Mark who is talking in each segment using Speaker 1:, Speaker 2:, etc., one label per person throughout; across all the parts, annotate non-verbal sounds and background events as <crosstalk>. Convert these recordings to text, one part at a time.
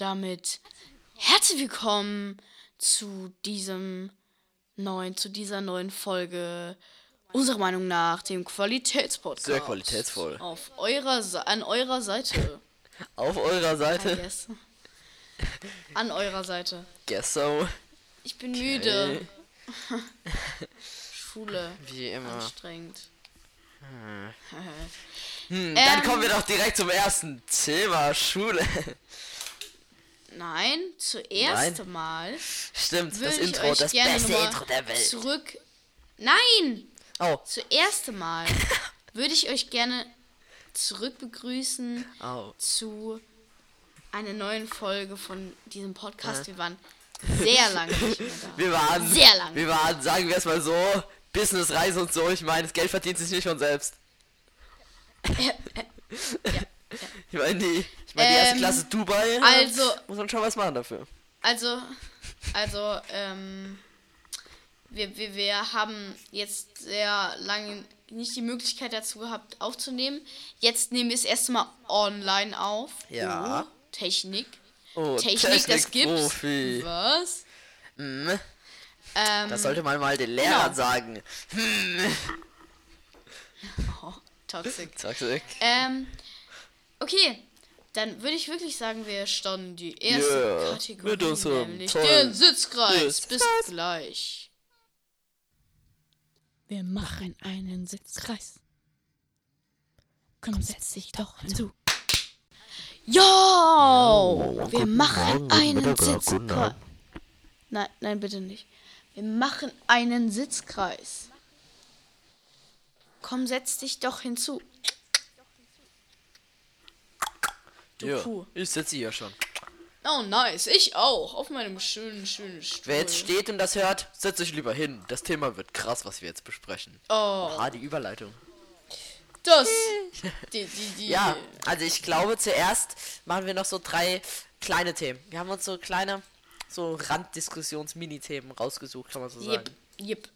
Speaker 1: Und damit herzlich willkommen zu diesem neuen, zu dieser neuen Folge unserer Meinung nach dem Qualitätspodcast.
Speaker 2: Sehr qualitätsvoll.
Speaker 1: Auf eurer an eurer Seite.
Speaker 2: Auf eurer
Speaker 1: I
Speaker 2: Seite.
Speaker 1: guess. An eurer Seite.
Speaker 2: Guess so.
Speaker 1: Ich bin müde. <laughs> Schule.
Speaker 2: Wie immer.
Speaker 1: Anstrengend. <laughs>
Speaker 2: Hm, dann
Speaker 1: Ähm.
Speaker 2: kommen wir doch direkt zum ersten Thema Schule.
Speaker 1: Nein, zuerst mal
Speaker 2: Stimmt, das Intro, das beste Intro der Welt.
Speaker 1: zurück. Nein!
Speaker 2: Oh,
Speaker 1: Zuerst mal <laughs> würde ich euch gerne zurück begrüßen
Speaker 2: oh.
Speaker 1: zu einer neuen Folge von diesem Podcast. Wir waren sehr lange nicht mehr <laughs> da.
Speaker 2: Wir waren,
Speaker 1: Sehr lang.
Speaker 2: wir waren, sagen wir es mal so, Businessreise und so. Ich meine, das Geld verdient sich nicht von selbst. <laughs> Ich meine, die, ich meine, die erste
Speaker 1: Ähm,
Speaker 2: Klasse Dubai.
Speaker 1: also-
Speaker 2: Muss man schon was machen dafür.
Speaker 1: Also, also, ähm, wir, wir, wir haben jetzt sehr lange nicht die Möglichkeit dazu gehabt aufzunehmen. Jetzt nehmen wir es erstmal online auf.
Speaker 2: Ja.
Speaker 1: Oh, Technik.
Speaker 2: Oh,
Speaker 1: Technik, das gibt's.
Speaker 2: Technikprofi.
Speaker 1: Was?
Speaker 2: Hm,
Speaker 1: Ähm,
Speaker 2: das sollte man mal den Lehrern
Speaker 1: genau.
Speaker 2: sagen. <laughs>
Speaker 1: oh, toxic.
Speaker 2: Toxic.
Speaker 1: Ähm, okay. Dann würde ich wirklich sagen, wir starten die erste
Speaker 2: Yeah,
Speaker 1: Kategorie,
Speaker 2: mit unserem
Speaker 1: nämlich
Speaker 2: tollen
Speaker 1: den Sitzkreis. Bis gleich.
Speaker 3: Wir machen einen Sitzkreis. Komm, setz dich doch hinzu.
Speaker 1: Yo! Wir machen einen Sitzkreis. Nein, nein, bitte nicht. Wir machen einen Sitzkreis. Komm, setz dich doch hinzu. Du
Speaker 2: Ja,
Speaker 1: Kuh.
Speaker 2: ich sitze hier schon.
Speaker 1: Oh, nice. Ich auch. Auf meinem schönen, schönen Stuhl.
Speaker 2: Wer jetzt steht und das hört, setzt euch lieber hin. Das Thema wird krass, was wir jetzt besprechen.
Speaker 1: Oh,
Speaker 2: Ah, die Überleitung.
Speaker 1: das. <laughs> Die, die, die.
Speaker 2: Ja, also ich glaube, zuerst machen wir noch so drei kleine Themen. Wir haben uns so kleine, so Randdiskussions-Mini-Themen rausgesucht, kann man so sagen.
Speaker 1: jep.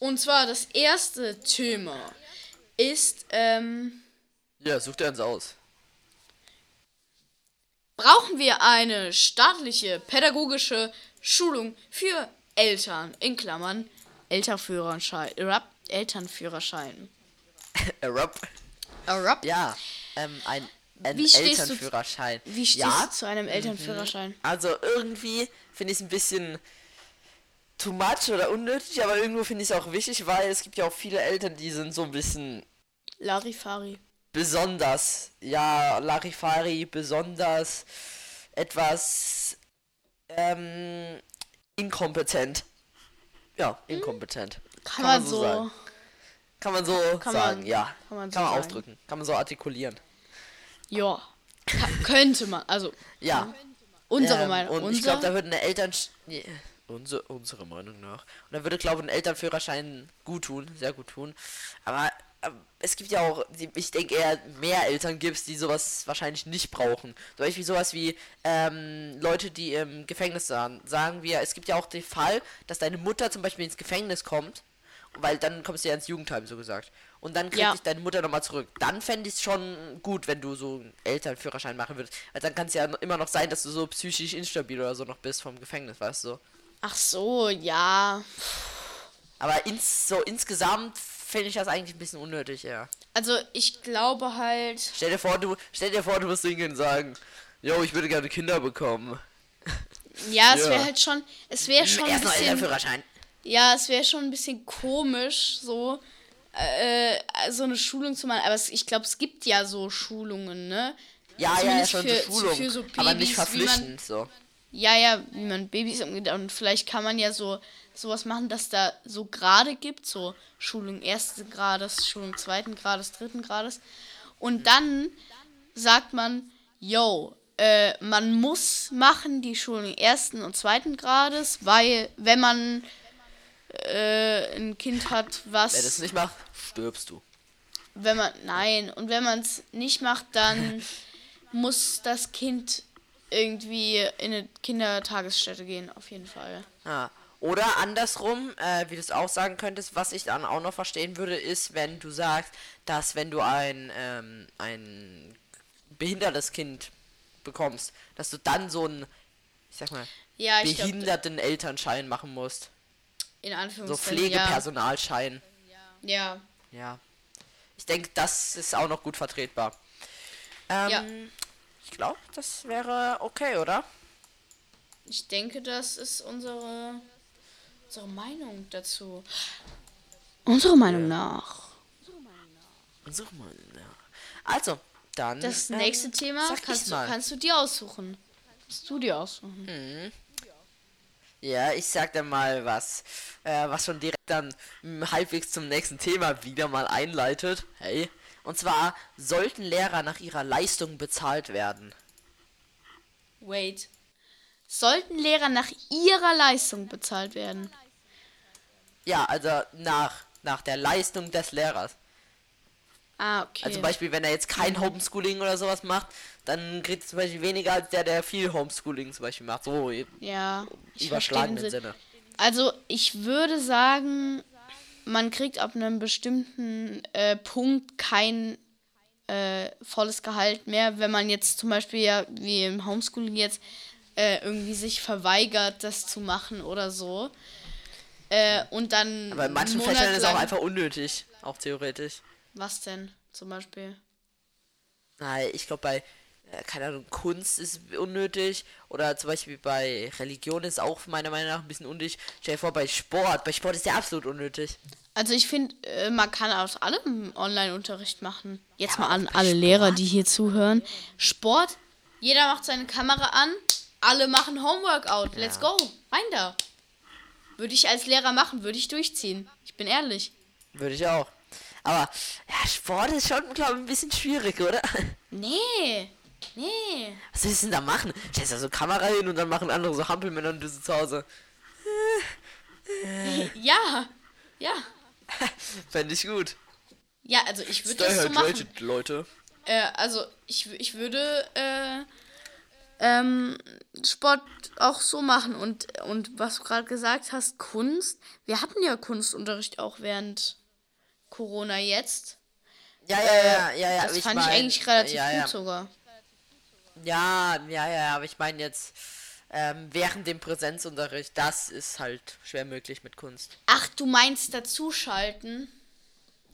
Speaker 1: Und zwar das erste Thema ist, ähm,
Speaker 2: Ja, sucht er uns aus.
Speaker 1: Brauchen wir eine staatliche pädagogische Schulung für Eltern, in Klammern, Elternführerschein, Rap, Elternführerschein. <laughs>
Speaker 2: Arab.
Speaker 1: Rap.
Speaker 2: Ja, ähm, ein, ein
Speaker 1: Wie stehst du-
Speaker 2: Elternführerschein.
Speaker 1: Wie stehst
Speaker 2: ja,
Speaker 1: du zu einem Elternführerschein?
Speaker 2: also irgendwie finde ich es ein bisschen too much oder unnötig, aber irgendwo finde ich es auch wichtig, weil es gibt ja auch viele Eltern, die sind so ein bisschen
Speaker 1: Larifari.
Speaker 2: Besonders, ja, Larifari, besonders etwas ähm, inkompetent. Ja, inkompetent.
Speaker 1: Kann, man so.
Speaker 2: sagen. Kann man so
Speaker 1: Kann
Speaker 2: sagen,
Speaker 1: man-
Speaker 2: ja.
Speaker 1: kann man
Speaker 2: Kann
Speaker 1: so
Speaker 2: man
Speaker 1: sagen.
Speaker 2: ausdrücken. Kann man so artikulieren.
Speaker 1: Ja. Könnte man. Also,
Speaker 2: Ja.
Speaker 1: unsere
Speaker 2: Ähm,
Speaker 1: Meinung.
Speaker 2: Und
Speaker 1: Unser,
Speaker 2: ich glaube, da würde eine Eltern... Nee, unsere, unsere Meinung nach. Und da würde, glaube ich, ein Elternführerschein gut tun, sehr gut tun. Aber es gibt ja auch, ich denke eher mehr Eltern gibt es, die sowas wahrscheinlich nicht brauchen. Zum Beispiel sowas wie ähm, Leute, die im Gefängnis sahen. Sagen wir, es gibt ja auch den Fall, dass deine Mutter zum Beispiel ins Gefängnis kommt, weil dann kommst du ja ins Jugendheim, so gesagt. Und dann kriegt
Speaker 1: Ja.
Speaker 2: dich deine Mutter nochmal zurück. Dann fände ich es schon gut, wenn du so einen Elternführerschein machen würdest. Weil dann kann es ja immer noch sein, dass du so psychisch instabil oder so noch bist vom Gefängnis, weißt du?
Speaker 1: Ach so, ja.
Speaker 2: Aber ins, so insgesamt finde ich das eigentlich ein bisschen unnötig, ja.
Speaker 1: Also, ich glaube halt.
Speaker 2: Stell dir vor, du, stell dir vor, du musst hingehen und sagen, yo, ich würde gerne Kinder bekommen.
Speaker 1: Ja, es
Speaker 2: Ja.
Speaker 1: wäre halt schon. Es wäre schon ein
Speaker 2: Erst noch
Speaker 1: bisschen.
Speaker 2: Elternführerschein.
Speaker 1: Ja, es wäre schon ein bisschen komisch, so. Äh, so eine Schulung zu machen. Aber es, ich glaube, es gibt ja so Schulungen, ne?
Speaker 2: Ja, ja, ja,
Speaker 1: Zumindest
Speaker 2: schon
Speaker 1: für-
Speaker 2: Schulung.
Speaker 1: für so
Speaker 2: aber nicht
Speaker 1: Babys, wie man-
Speaker 2: verpflichtend, so.
Speaker 1: Ja, ja, wie man Babys umgeht. Und vielleicht kann man ja so sowas machen, dass da so Grade gibt, so Schulung ersten Grades, Schulung zweiten Grades, dritten Grades. Und dann sagt man, yo, äh, man muss machen die Schulung ersten und zweiten Grades, weil wenn man äh, ein Kind hat, was
Speaker 2: Wer das nicht macht, stirbst du.
Speaker 1: wenn man nein und wenn man es nicht macht, dann <laughs> muss das Kind irgendwie in eine Kindertagesstätte gehen, auf jeden Fall.
Speaker 2: Ah. Oder andersrum, äh, wie du es auch sagen könntest, was ich dann auch noch verstehen würde, ist, wenn du sagst, dass wenn du ein, ähm, ein behindertes Kind bekommst, dass du dann so einen, ich sag mal,
Speaker 1: Ja, ich
Speaker 2: behinderten Elternschein machen musst.
Speaker 1: in
Speaker 2: So
Speaker 1: Anführungszeichen.
Speaker 2: Pflegepersonalschein.
Speaker 1: Ja. ja.
Speaker 2: Ja. Ich denke, das ist auch noch gut vertretbar. Ähm,
Speaker 1: Ja.
Speaker 2: Ich glaube, das wäre okay, oder?
Speaker 1: Ich denke, das ist unsere, unsere Meinung dazu. Unserer Meinung nach.
Speaker 2: So mal. Ja. Also, dann.
Speaker 1: Das
Speaker 2: ähm,
Speaker 1: nächste Thema kannst du, kannst du dir aussuchen. Kannst du dir aussuchen.
Speaker 2: Ja, ich sag dann mal was, äh, was schon direkt dann mh, halbwegs zum nächsten Thema wieder mal einleitet. Hey. Und zwar sollten Lehrer nach ihrer Leistung bezahlt werden.
Speaker 1: Wait. Sollten Lehrer nach ihrer Leistung bezahlt werden?
Speaker 2: Ja, also nach nach der Leistung des Lehrers.
Speaker 1: Ah, okay.
Speaker 2: Also zum Beispiel, wenn er jetzt kein
Speaker 1: Mhm.
Speaker 2: Homeschooling oder sowas macht, dann kriegt er zum Beispiel weniger als der, der viel Homeschooling zum Beispiel macht. So im
Speaker 1: ja,
Speaker 2: überschlagenen
Speaker 1: Sinn.
Speaker 2: Sinne.
Speaker 1: Also ich würde sagen, man kriegt ab einem bestimmten äh, Punkt kein äh, volles Gehalt mehr, wenn man jetzt zum Beispiel ja wie im Homeschooling jetzt äh, irgendwie sich verweigert, das zu machen oder so. Äh, und dann.
Speaker 2: Aber in manchen Fächern ist es auch einfach unnötig, auch theoretisch.
Speaker 1: Was denn zum Beispiel?
Speaker 2: Nein, ich glaube bei, äh, keine Ahnung, Kunst ist unnötig. Oder zum Beispiel bei Religion ist auch meiner Meinung nach ein bisschen unnötig. Stell dir vor, bei Sport. Bei Sport ist der absolut unnötig.
Speaker 1: Also ich finde, äh, man kann aus allem Online-Unterricht machen. Jetzt
Speaker 2: Ja,
Speaker 1: mal an alle
Speaker 2: Sport?
Speaker 1: Lehrer, die hier zuhören. Sport, jeder macht seine Kamera an, alle machen Homeworkout. Let's go, rein da. Würde ich als Lehrer machen, würde ich durchziehen. Ich bin ehrlich.
Speaker 2: Würde ich auch. Aber ja, Sport ist schon, glaube ich, ein bisschen schwierig, oder?
Speaker 1: Nee, nee.
Speaker 2: Was willst du denn da machen? Stellst da so Kamera hin und dann machen andere so Hampelmänner und du sitzt zu Hause. <laughs>
Speaker 1: Ja, ja. <laughs>
Speaker 2: Fände ich gut.
Speaker 1: Ja, also ich würde das so machen.
Speaker 2: Leute.
Speaker 1: Äh, also ich, ich würde äh, ähm, Sport auch so machen und, und was du gerade gesagt hast, Kunst. Wir hatten ja Kunstunterricht auch während Corona jetzt.
Speaker 2: Ja, ja, ja, ja, ja.
Speaker 1: das
Speaker 2: aber
Speaker 1: fand
Speaker 2: mein,
Speaker 1: ich eigentlich relativ
Speaker 2: ja,
Speaker 1: gut
Speaker 2: ja.
Speaker 1: sogar.
Speaker 2: Ja, ja, ja, aber ich meine jetzt ähm, während dem Präsenzunterricht, das ist halt schwer möglich mit Kunst.
Speaker 1: Ach, du meinst dazuschalten?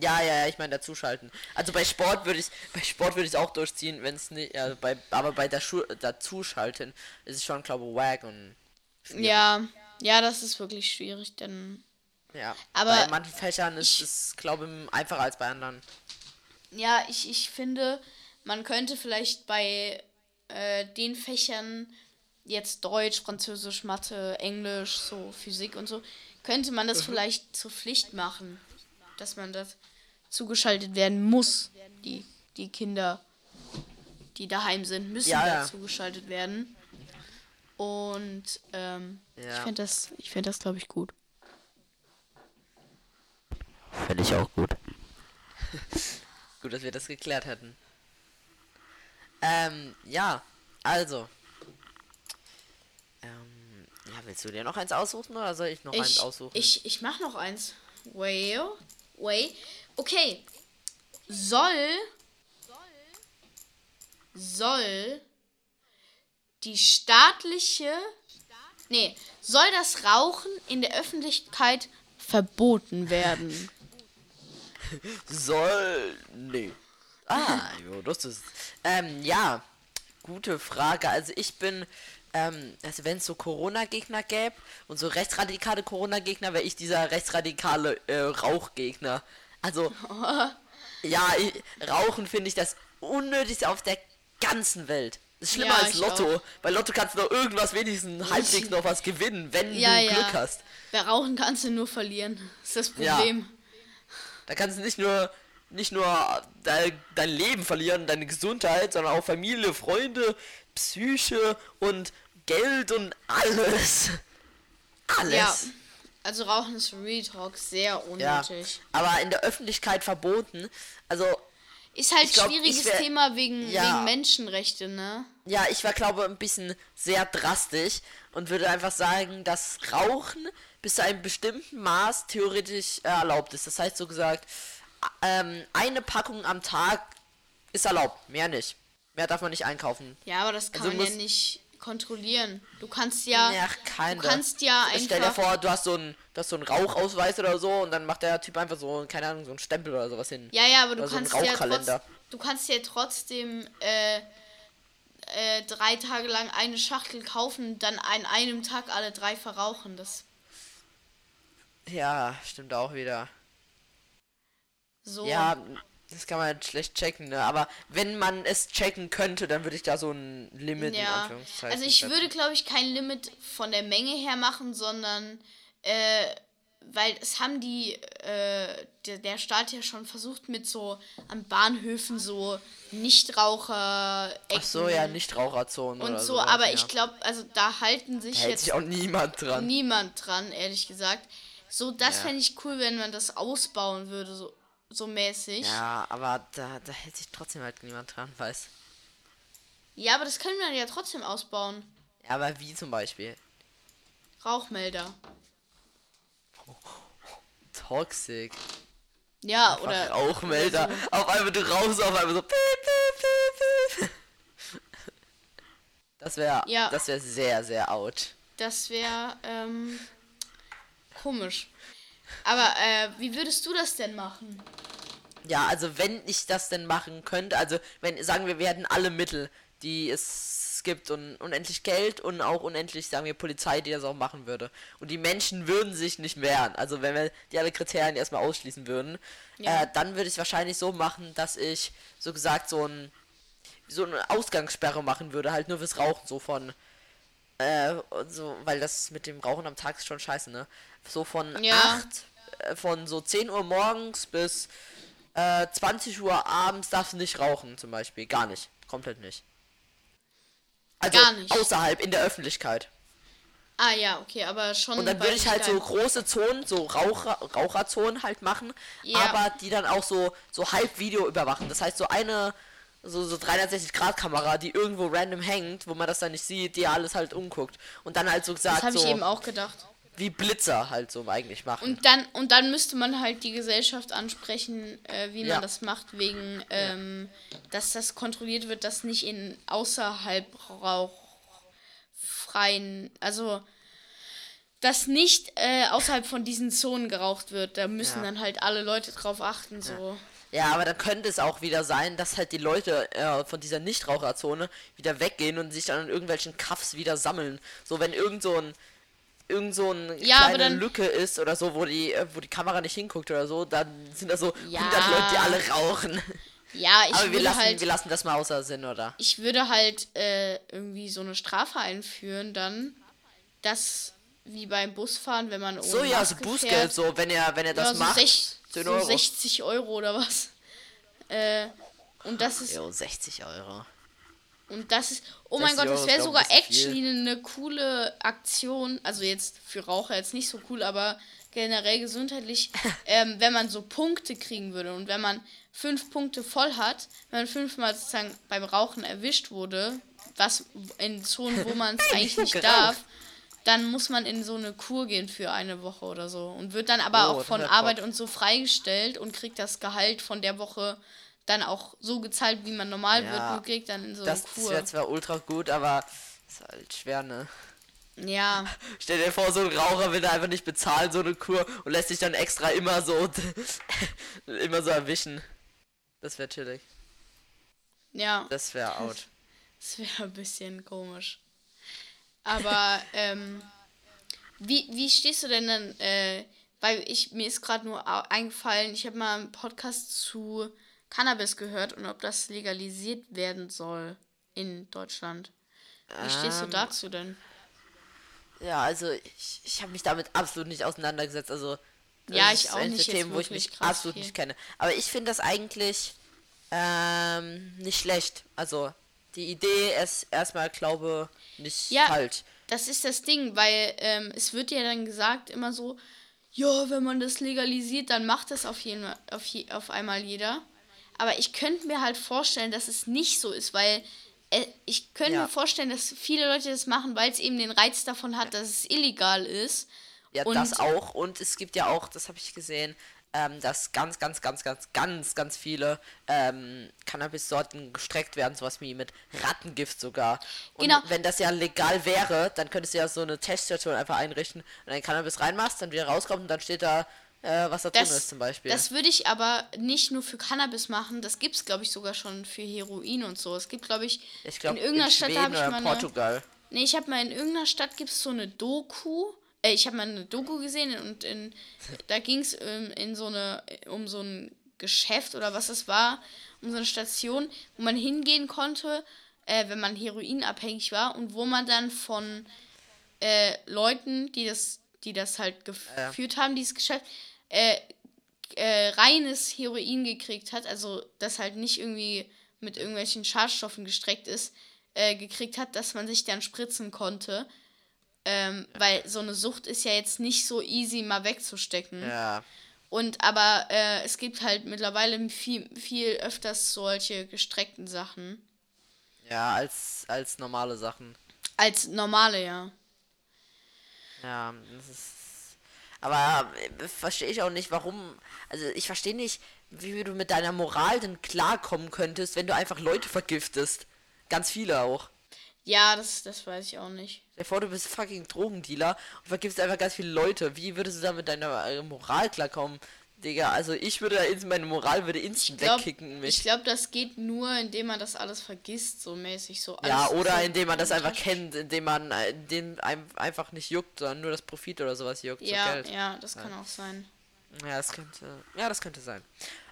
Speaker 2: Ja, ja, ja, ich meine dazuschalten. Also bei Sport würde ich <laughs> bei Sport würde ich auch durchziehen, wenn es nicht ja, bei aber bei der Schu dazuschalten ist es schon glaube ich wack und schwierig.
Speaker 1: Ja, ja, das ist wirklich schwierig, denn
Speaker 2: ja.
Speaker 1: Aber
Speaker 2: bei manchen Fächern ist es glaube ich einfacher als bei anderen.
Speaker 1: Ja, ich, ich finde, man könnte vielleicht bei äh, den Fächern, jetzt Deutsch, Französisch, Mathe, Englisch, so Physik und so, könnte man das vielleicht zur Pflicht machen, dass man das zugeschaltet werden muss. Die, die Kinder, die daheim sind, müssen
Speaker 2: Ja,
Speaker 1: da
Speaker 2: ja.
Speaker 1: zugeschaltet werden. Und ähm, ich
Speaker 2: Ja.
Speaker 1: finde das, ich finde das, glaube ich, gut.
Speaker 2: Finde ich auch gut. <laughs> gut, dass wir das geklärt hätten. Ähm, ja, also. Ähm, ja, willst du dir noch eins aussuchen oder soll ich noch eins
Speaker 1: Ich,
Speaker 2: aussuchen?
Speaker 1: ich, ich mach noch eins. Wait, wait. Okay. Soll. Soll die staatliche. Nee, soll das Rauchen in der Öffentlichkeit verboten werden?
Speaker 2: Soll. Nee. Ah, jo, das ist. Ähm, ja. Gute Frage. Also ich bin. Ähm, also wenn es so Corona-Gegner gäbe und so rechtsradikale Corona-Gegner, wäre ich dieser rechtsradikale äh, Rauchgegner. Also. <laughs> Ja, ich, Rauchen finde ich das unnötigste auf der ganzen Welt. Das ist schlimmer
Speaker 1: Ja,
Speaker 2: als Lotto.
Speaker 1: auch.
Speaker 2: Bei Lotto kannst du noch irgendwas wenigstens halbwegs noch was gewinnen, wenn
Speaker 1: Ja,
Speaker 2: du
Speaker 1: ja.
Speaker 2: Glück hast.
Speaker 1: Wer rauchen kannst du nur verlieren. Das ist das. Problem.
Speaker 2: Da kannst du nicht nur nicht nur dein, dein Leben verlieren, deine Gesundheit, sondern auch Familie, Freunde, Psyche und Geld und alles. Alles.
Speaker 1: Ja. Also Rauchen ist für Real Talk sehr
Speaker 2: Ja,
Speaker 1: unnötig.
Speaker 2: aber in der Öffentlichkeit verboten. Also,
Speaker 1: Ist halt
Speaker 2: glaub,
Speaker 1: schwieriges
Speaker 2: wär-
Speaker 1: Thema wegen,
Speaker 2: Ja.
Speaker 1: wegen Menschenrechte, ne?
Speaker 2: ja, ich war glaube ein bisschen sehr drastisch und würde einfach sagen, dass Rauchen bis zu einem bestimmten Maß theoretisch äh, erlaubt ist. Das heißt so gesagt, ähm, eine Packung am Tag ist erlaubt, mehr nicht. Mehr darf man nicht einkaufen.
Speaker 1: Ja, aber das kann
Speaker 2: Also
Speaker 1: man ja
Speaker 2: muss-
Speaker 1: nicht kontrollieren. Du kannst ja,
Speaker 2: Ja, keiner.
Speaker 1: du kannst ja
Speaker 2: Stell dir
Speaker 1: einfach.
Speaker 2: vor, du hast so einen, du hast so einen Rauchausweis oder so und dann macht der Typ einfach so, keine Ahnung, so einen Stempel oder sowas hin.
Speaker 1: Ja, ja, aber du
Speaker 2: Oder so ein
Speaker 1: kannst ja trotz,
Speaker 2: Rauchkalender.
Speaker 1: du kannst ja trotzdem äh, äh, drei Tage lang eine Schachtel kaufen, dann an einem Tag alle drei verrauchen. Das
Speaker 2: Ja, stimmt auch wieder.
Speaker 1: so.
Speaker 2: Ja, das kann man halt schlecht checken, ne? Aber wenn man es checken könnte, dann würde ich da so ein Limit in
Speaker 1: Ja,
Speaker 2: Anführungszeichen
Speaker 1: also ich
Speaker 2: setzen.
Speaker 1: würde, glaube ich, kein Limit von der Menge her machen, sondern äh, weil es haben die, äh, der, der Staat ja schon versucht mit so an Bahnhöfen so Nichtraucher
Speaker 2: Ach so, ja, nicht Raucherzonen
Speaker 1: und so,
Speaker 2: sowas,
Speaker 1: aber
Speaker 2: ja.
Speaker 1: ich glaube, also da halten sich
Speaker 2: Da hält
Speaker 1: jetzt
Speaker 2: sich auch niemand dran.
Speaker 1: niemand dran, ehrlich gesagt. So, das
Speaker 2: Ja.
Speaker 1: fände ich cool, wenn man das ausbauen würde, so, so mäßig.
Speaker 2: Ja, aber da, da hält sich trotzdem halt niemand dran, weiß.
Speaker 1: ja, aber das können wir ja trotzdem ausbauen.
Speaker 2: Ja, aber wie zum Beispiel?
Speaker 1: Rauchmelder.
Speaker 2: Toxic.
Speaker 1: Ja,
Speaker 2: Oder
Speaker 1: oder.
Speaker 2: Rauchmelder.
Speaker 1: oder <laughs>
Speaker 2: Auf einmal du rauchst, auf einmal so. piep, piep, piep. Das wäre
Speaker 1: Ja.
Speaker 2: das wäre sehr, sehr out.
Speaker 1: Das wäre ähm, komisch. Aber äh, wie würdest du das denn machen?
Speaker 2: Ja, also wenn ich das denn machen könnte, also wenn, sagen wir, wir hätten alle Mittel, die es gibt und unendlich Geld und auch unendlich, sagen wir, Polizei, die das auch machen würde. Und die Menschen würden sich nicht wehren. Also wenn wir die alle Kriterien erstmal ausschließen würden,
Speaker 1: Ja.
Speaker 2: äh, dann würde ich es wahrscheinlich so machen, dass ich, so gesagt, so ein so eine Ausgangssperre machen würde, halt nur fürs Rauchen, so von äh, und so, weil das mit dem Rauchen am Tag ist schon scheiße, ne? So von
Speaker 1: Ja.
Speaker 2: 8, äh, von so 10 Uhr morgens bis äh, 20 Uhr abends darfst du nicht rauchen, zum Beispiel. Gar nicht. Komplett nicht. Also
Speaker 1: Gar nicht.
Speaker 2: außerhalb in der Öffentlichkeit.
Speaker 1: Ah ja, okay, aber schon.
Speaker 2: Und dann würde ich halt so große Zonen, so Raucher, Raucherzonen halt machen,
Speaker 1: Ja.
Speaker 2: aber die dann auch so, so halb Video überwachen. Das heißt, so eine, so, so 360-Grad-Kamera, die irgendwo random hängt, wo man das dann nicht sieht, die alles halt umguckt. Und dann halt so
Speaker 1: Das
Speaker 2: gesagt,
Speaker 1: habe ich
Speaker 2: so
Speaker 1: eben auch gedacht.
Speaker 2: wie Blitzer halt so eigentlich machen.
Speaker 1: Und dann, und dann müsste man halt die Gesellschaft ansprechen, äh, wie
Speaker 2: Ja.
Speaker 1: man das macht, wegen, ähm, dass das kontrolliert wird, dass nicht in außerhalb rauchfreien, also dass nicht äh, außerhalb von diesen Zonen geraucht wird. Da müssen
Speaker 2: Ja.
Speaker 1: dann halt alle Leute drauf achten, so.
Speaker 2: Ja, aber dann könnte es auch wieder sein, dass halt die Leute äh, von dieser Nichtraucherzone wieder weggehen und sich dann in irgendwelchen Kaffs wieder sammeln. So wenn irgend so ein irgend so eine
Speaker 1: Ja,
Speaker 2: kleine
Speaker 1: dann-
Speaker 2: Lücke ist oder so, wo die äh, wo die Kamera nicht hinguckt oder so, dann sind da so
Speaker 1: Ja.
Speaker 2: 100 Leute, die alle rauchen.
Speaker 1: Ja, ich
Speaker 2: aber wir
Speaker 1: würde
Speaker 2: lassen
Speaker 1: halt.
Speaker 2: wir lassen das mal außer Sinn, oder?
Speaker 1: ich würde halt äh, irgendwie so eine Strafe einführen, dann, dass wie beim Busfahren, wenn man ohne
Speaker 2: So ja, so Bußgeld
Speaker 1: fährt,
Speaker 2: so, wenn er wenn er das
Speaker 1: ja, so,
Speaker 2: macht.
Speaker 1: Sech,
Speaker 2: 10
Speaker 1: so
Speaker 2: Euro.
Speaker 1: 60 Euro oder was. Äh, und das ist
Speaker 2: Jo, 60 Euro.
Speaker 1: und das ist oh
Speaker 2: 60
Speaker 1: mein Gott, das wäre sogar actually eine coole Aktion, also jetzt für Raucher jetzt nicht so cool, aber generell gesundheitlich, <laughs> ähm, wenn man so Punkte kriegen würde und wenn man fünf Punkte voll hat, wenn man fünfmal sozusagen beim Rauchen erwischt wurde, was in Zonen, wo <laughs> man es eigentlich nicht darf, dann muss man in so eine Kur gehen für eine Woche oder so und wird dann aber
Speaker 2: Oh,
Speaker 1: auch
Speaker 2: das
Speaker 1: von Arbeit
Speaker 2: top.
Speaker 1: und so freigestellt und kriegt das Gehalt von der Woche dann auch so gezahlt, wie man normal wird,
Speaker 2: Ja,
Speaker 1: nur kriegt dann in so
Speaker 2: Das,
Speaker 1: eine
Speaker 2: das
Speaker 1: Kur.
Speaker 2: wäre zwar ultra gut, aber ist halt schwer, ne?
Speaker 1: Ja, <laughs>
Speaker 2: Stell dir vor, so ein Raucher will einfach nicht bezahlen, so eine Kur und lässt sich dann extra immer so <laughs> immer so erwischen. Das wäre chillig.
Speaker 1: ja,
Speaker 2: Das wäre out. <laughs>
Speaker 1: das wäre ein bisschen komisch. Aber ähm, wie, wie stehst du denn dann, äh, weil ich mir ist gerade nur eingefallen, ich habe mal einen Podcast zu Cannabis gehört und ob das legalisiert werden soll in Deutschland. Wie stehst du
Speaker 2: Ähm,
Speaker 1: dazu denn?
Speaker 2: Ja, also ich, ich habe mich damit absolut nicht auseinandergesetzt. Also das
Speaker 1: Ja, ich auch
Speaker 2: eines
Speaker 1: nicht
Speaker 2: der Themen, wo ich mich absolut
Speaker 1: viel.
Speaker 2: nicht kenne. Aber ich finde das eigentlich ähm, nicht schlecht. Also die Idee ist erstmal, glaube nicht
Speaker 1: Ja.
Speaker 2: falsch.
Speaker 1: Das ist das Ding, weil ähm, es wird ja dann gesagt immer so, ja, wenn man das legalisiert, dann macht das auf, jeden, auf, je, auf einmal jeder. Aber ich könnte mir halt vorstellen, dass es nicht so ist, weil äh, ich könnte
Speaker 2: Ja.
Speaker 1: mir vorstellen, dass viele Leute das machen, weil es eben den Reiz davon hat, dass es illegal ist.
Speaker 2: Ja,
Speaker 1: Und-
Speaker 2: das auch. Und es gibt ja auch, das habe ich gesehen, ähm, dass ganz, ganz, ganz, ganz, ganz, ganz viele ähm, Cannabis-Sorten gestreckt werden, sowas wie mit Rattengift sogar. Und
Speaker 1: Genau.
Speaker 2: wenn das ja legal wäre, dann könntest du ja so eine Teststation einfach einrichten und dann Cannabis reinmachst, dann wieder rauskommt und dann steht da, äh, was da drin ist zum Beispiel.
Speaker 1: Das würde ich aber nicht nur für Cannabis machen. Das gibt es, glaube ich, sogar schon für Heroin und so. Es gibt, glaube ich,
Speaker 2: ich glaube,
Speaker 1: in irgendeiner
Speaker 2: in
Speaker 1: Stadt habe ich mal
Speaker 2: in
Speaker 1: eine,
Speaker 2: Portugal.
Speaker 1: Nee, ich habe mal in irgendeiner Stadt gibt es so eine Doku. Äh, ich habe mal eine Doku gesehen und in, da ging es ähm, in so eine um so ein Geschäft oder was es war, um so eine Station, wo man hingehen konnte, äh, wenn man heroinabhängig war und wo man dann von äh, Leuten, die das, die das halt geführt haben, dieses Geschäft, äh, äh, reines Heroin gekriegt hat, also das halt nicht irgendwie mit irgendwelchen Schadstoffen gestreckt ist, äh, gekriegt hat, dass man sich dann spritzen konnte. Ähm, weil so eine Sucht ist ja jetzt nicht so easy mal wegzustecken.
Speaker 2: Ja.
Speaker 1: Und aber äh, es gibt halt mittlerweile viel, viel öfters solche gestreckten Sachen.
Speaker 2: Ja, als, als normale Sachen.
Speaker 1: Als normale, ja.
Speaker 2: Ja, das ist. Aber äh, verstehe ich auch nicht, warum. Also ich verstehe nicht, wie du mit deiner Moral denn klarkommen könntest, wenn du einfach Leute vergiftest. Ganz viele auch.
Speaker 1: Ja, das, das weiß ich auch nicht.
Speaker 2: Stell dir vor, du bist fucking Drogendealer und vergiftest einfach ganz viele Leute. Wie würdest du da mit deiner äh, Moral klarkommen? Digga, also ich würde da ins, meine Moral würde instant
Speaker 1: Glaub,
Speaker 2: wegkicken
Speaker 1: ich glaube, das geht nur, indem man das alles vergisst, so mäßig so.
Speaker 2: Ja, oder
Speaker 1: so
Speaker 2: indem man das einfach kennt, indem man äh, den einem einfach nicht juckt, sondern nur das Profit oder sowas juckt. so
Speaker 1: Ja,
Speaker 2: Geld.
Speaker 1: ja, das kann auch sein.
Speaker 2: Ja, das könnte. Ja, das könnte sein.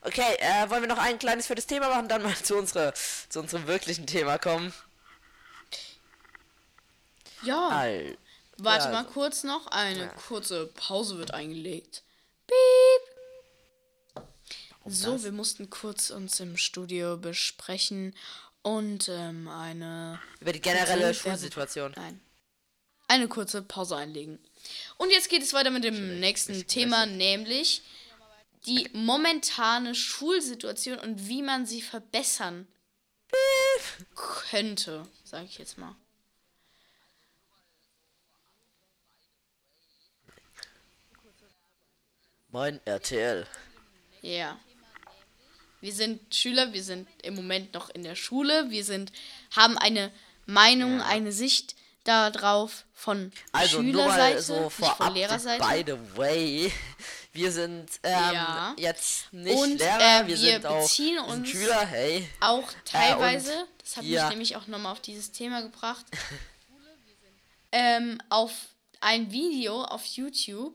Speaker 2: Okay, äh, wollen wir noch ein kleines für das Thema machen, dann mal zu unserer, zu unserem wirklichen Thema kommen.
Speaker 1: Ja,
Speaker 2: All.
Speaker 1: warte
Speaker 2: ja,
Speaker 1: mal
Speaker 2: also-
Speaker 1: kurz noch. Eine
Speaker 2: Ja.
Speaker 1: kurze Pause wird eingelegt. Piep. So,
Speaker 2: das?
Speaker 1: wir mussten kurz uns im Studio besprechen und ähm, eine
Speaker 2: Über die generelle Schulsituation.
Speaker 1: Nein. Eine kurze Pause einlegen. Und jetzt geht es weiter mit dem nächsten Thema, nämlich die momentane Schulsituation und wie man sie verbessern könnte, sage ich jetzt mal.
Speaker 2: Mein RTL.
Speaker 1: Ja. Wir sind Schüler, wir sind im Moment noch in der Schule, wir sind haben eine Meinung, eine Sicht darauf von
Speaker 2: Also
Speaker 1: Schülerseite,
Speaker 2: so vorab,
Speaker 1: von Lehrerseite.
Speaker 2: by the way, wir sind ähm,
Speaker 1: Ja.
Speaker 2: jetzt nicht
Speaker 1: Und,
Speaker 2: Lehrer,
Speaker 1: äh,
Speaker 2: wir,
Speaker 1: wir
Speaker 2: sind auch
Speaker 1: beziehen
Speaker 2: sind
Speaker 1: uns-
Speaker 2: Schüler, hey.
Speaker 1: Auch teilweise, das hat
Speaker 2: ja.
Speaker 1: mich nämlich auch nochmal auf dieses Thema gebracht, <laughs> ähm, auf ein Video auf YouTube.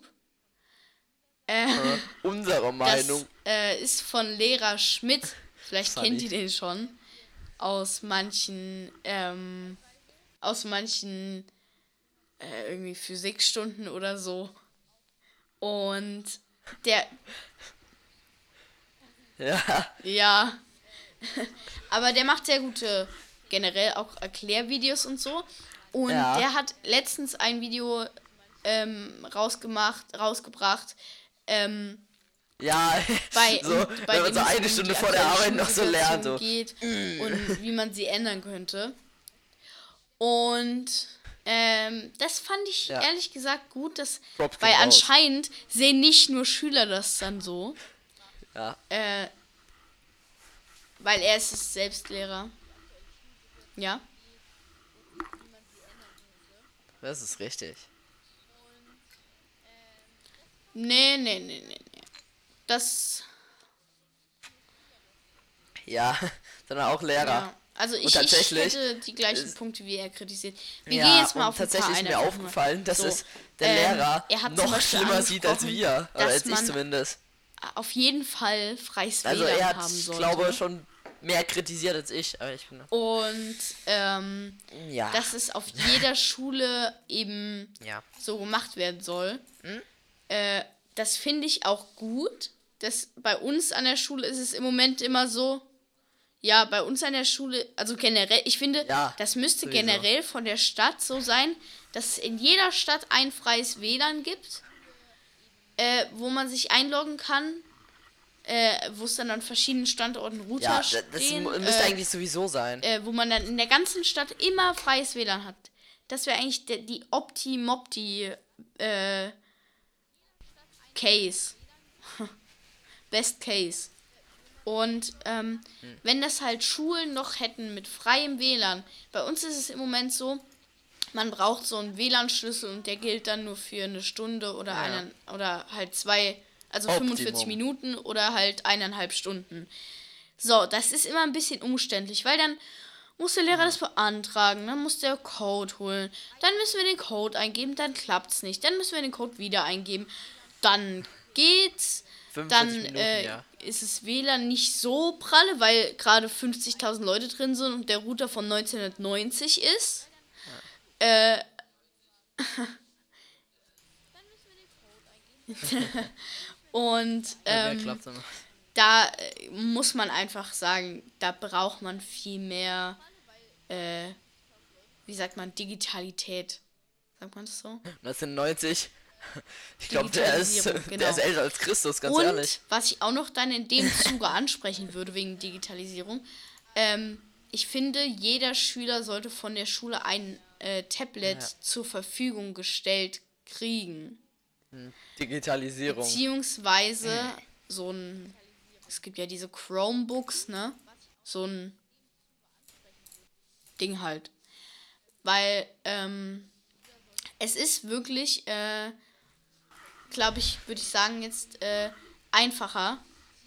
Speaker 1: Äh,
Speaker 2: Äh, unsere
Speaker 1: das
Speaker 2: Meinung.
Speaker 1: äh, ist von Lehrer Schmidt. Vielleicht
Speaker 2: Funny.
Speaker 1: kennt ihr den schon. Aus manchen, ähm, aus manchen äh, irgendwie Physikstunden oder so. Und der, <laughs>
Speaker 2: Ja,
Speaker 1: Ja. <laughs> Aber der macht sehr gute, generell auch Erklärvideos und so. Und
Speaker 2: Ja.
Speaker 1: der hat letztens ein Video ähm, rausgemacht, rausgebracht. Ähm,
Speaker 2: ja.
Speaker 1: bei, <laughs>
Speaker 2: so,
Speaker 1: und bei
Speaker 2: wenn man so eine Stunde vor der Arbeit noch so lernt. So.
Speaker 1: Geht und wie man sie ändern könnte. Und ähm, das fand ich
Speaker 2: Ja.
Speaker 1: ehrlich gesagt gut, dass,
Speaker 2: Props
Speaker 1: weil
Speaker 2: gehen raus.
Speaker 1: anscheinend sehen nicht nur Schüler das dann so.
Speaker 2: Ja.
Speaker 1: Äh, weil er ist es selbst Lehrer. Ja.
Speaker 2: Das ist richtig.
Speaker 1: Nee, nee, nee, nee, nee. Das.
Speaker 2: Ja, <laughs> sondern auch Lehrer.
Speaker 1: Ja. Also ich, ich
Speaker 2: tatsächlich
Speaker 1: hätte die gleichen
Speaker 2: ist-
Speaker 1: Punkte, wie er kritisiert. Wir
Speaker 2: ja,
Speaker 1: gehen jetzt mal
Speaker 2: und
Speaker 1: auf
Speaker 2: tatsächlich ist mir aufgefallen, dass
Speaker 1: So,
Speaker 2: es der
Speaker 1: ähm,
Speaker 2: Lehrer
Speaker 1: er
Speaker 2: noch schlimmer sieht als wir. Oder als ich zumindest.
Speaker 1: Auf jeden Fall freies
Speaker 2: Also
Speaker 1: WLAN
Speaker 2: er hat,
Speaker 1: haben
Speaker 2: ich
Speaker 1: sollte.
Speaker 2: glaube, schon mehr kritisiert als ich. Aber ich bin.
Speaker 1: Und ähm,
Speaker 2: Ja.
Speaker 1: dass es auf jeder Schule eben
Speaker 2: ja.
Speaker 1: so gemacht werden soll.
Speaker 2: Hm?
Speaker 1: Äh, das finde ich auch gut. Das, bei uns an der Schule ist es im Moment immer so. Ja, bei uns an der Schule, also generell, ich finde,
Speaker 2: Ja,
Speaker 1: das müsste
Speaker 2: sowieso.
Speaker 1: generell von der Stadt so sein, dass es in jeder Stadt ein freies WLAN gibt, äh, wo man sich einloggen kann, äh, wo es dann an verschiedenen Standorten Router
Speaker 2: Ja, das
Speaker 1: stehen.
Speaker 2: mu- müsste
Speaker 1: äh,
Speaker 2: eigentlich sowieso sein.
Speaker 1: äh, wo man dann in der ganzen Stadt immer freies WLAN hat. Das wäre eigentlich die Opti-Mopti äh, Case. <laughs> Best Case. Und ähm,
Speaker 2: Hm.
Speaker 1: wenn das halt Schulen noch hätten mit freiem WLAN, bei uns ist es im Moment so, man braucht so einen WLAN-Schlüssel und der gilt dann nur für eine Stunde oder
Speaker 2: Ja.
Speaker 1: einen oder halt zwei, also
Speaker 2: Optimum.
Speaker 1: 45 Minuten oder halt eineinhalb Stunden. So, das ist immer ein bisschen umständlich, weil dann muss der Lehrer das beantragen, dann muss der Code holen, dann müssen wir den Code eingeben, dann klappt's nicht, dann müssen wir den Code wieder eingeben, dann geht's,
Speaker 2: 45
Speaker 1: dann
Speaker 2: Minuten,
Speaker 1: äh,
Speaker 2: ja.
Speaker 1: ist es WLAN nicht so pralle, weil gerade 50.000 Leute drin sind und der Router von 1990 ist. Äh, <laughs> und
Speaker 2: Ja,
Speaker 1: ähm,
Speaker 2: immer.
Speaker 1: da äh, muss man einfach sagen, da braucht man viel mehr, äh, wie sagt man, Digitalität. Sagt man das so?
Speaker 2: 1990. Ich glaube, der ist,
Speaker 1: Digitalisierung,
Speaker 2: der
Speaker 1: genau.
Speaker 2: ist älter als Christus, ganz
Speaker 1: Und
Speaker 2: ehrlich.
Speaker 1: was ich auch noch dann in dem Zuge ansprechen würde wegen Digitalisierung, ähm, ich finde, jeder Schüler sollte von der Schule ein äh, Tablet
Speaker 2: Ja.
Speaker 1: zur Verfügung gestellt kriegen.
Speaker 2: Digitalisierung.
Speaker 1: Beziehungsweise so ein, es gibt ja diese Chromebooks, ne? So ein Ding halt. Weil, ähm, es ist wirklich, äh, glaube ich, würde ich sagen, jetzt äh, einfacher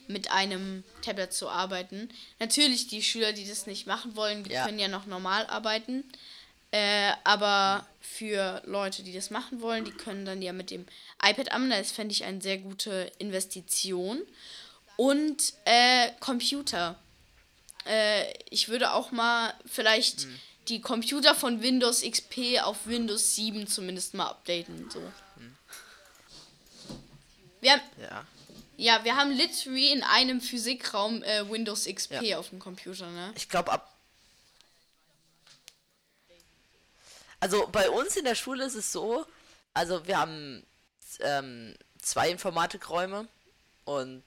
Speaker 1: mit einem Tablet zu arbeiten. Natürlich, die Schüler, die das nicht machen wollen, die
Speaker 2: Ja.
Speaker 1: können ja noch normal arbeiten. Äh, aber für Leute, die das machen wollen, die können dann ja mit dem iPad an. Das fände ich eine sehr gute Investition. Und äh, Computer. Äh, ich würde auch mal vielleicht
Speaker 2: Hm.
Speaker 1: die Computer von Windows XP auf Windows 7 zumindest mal updaten. So. Wir haben,
Speaker 2: Ja.
Speaker 1: ja, wir haben literally in einem Physikraum äh, Windows XP
Speaker 2: Ja.
Speaker 1: auf dem Computer, ne?
Speaker 2: Ich glaube ab. Also bei uns in der Schule ist es so, also wir haben ähm, zwei Informatikräume und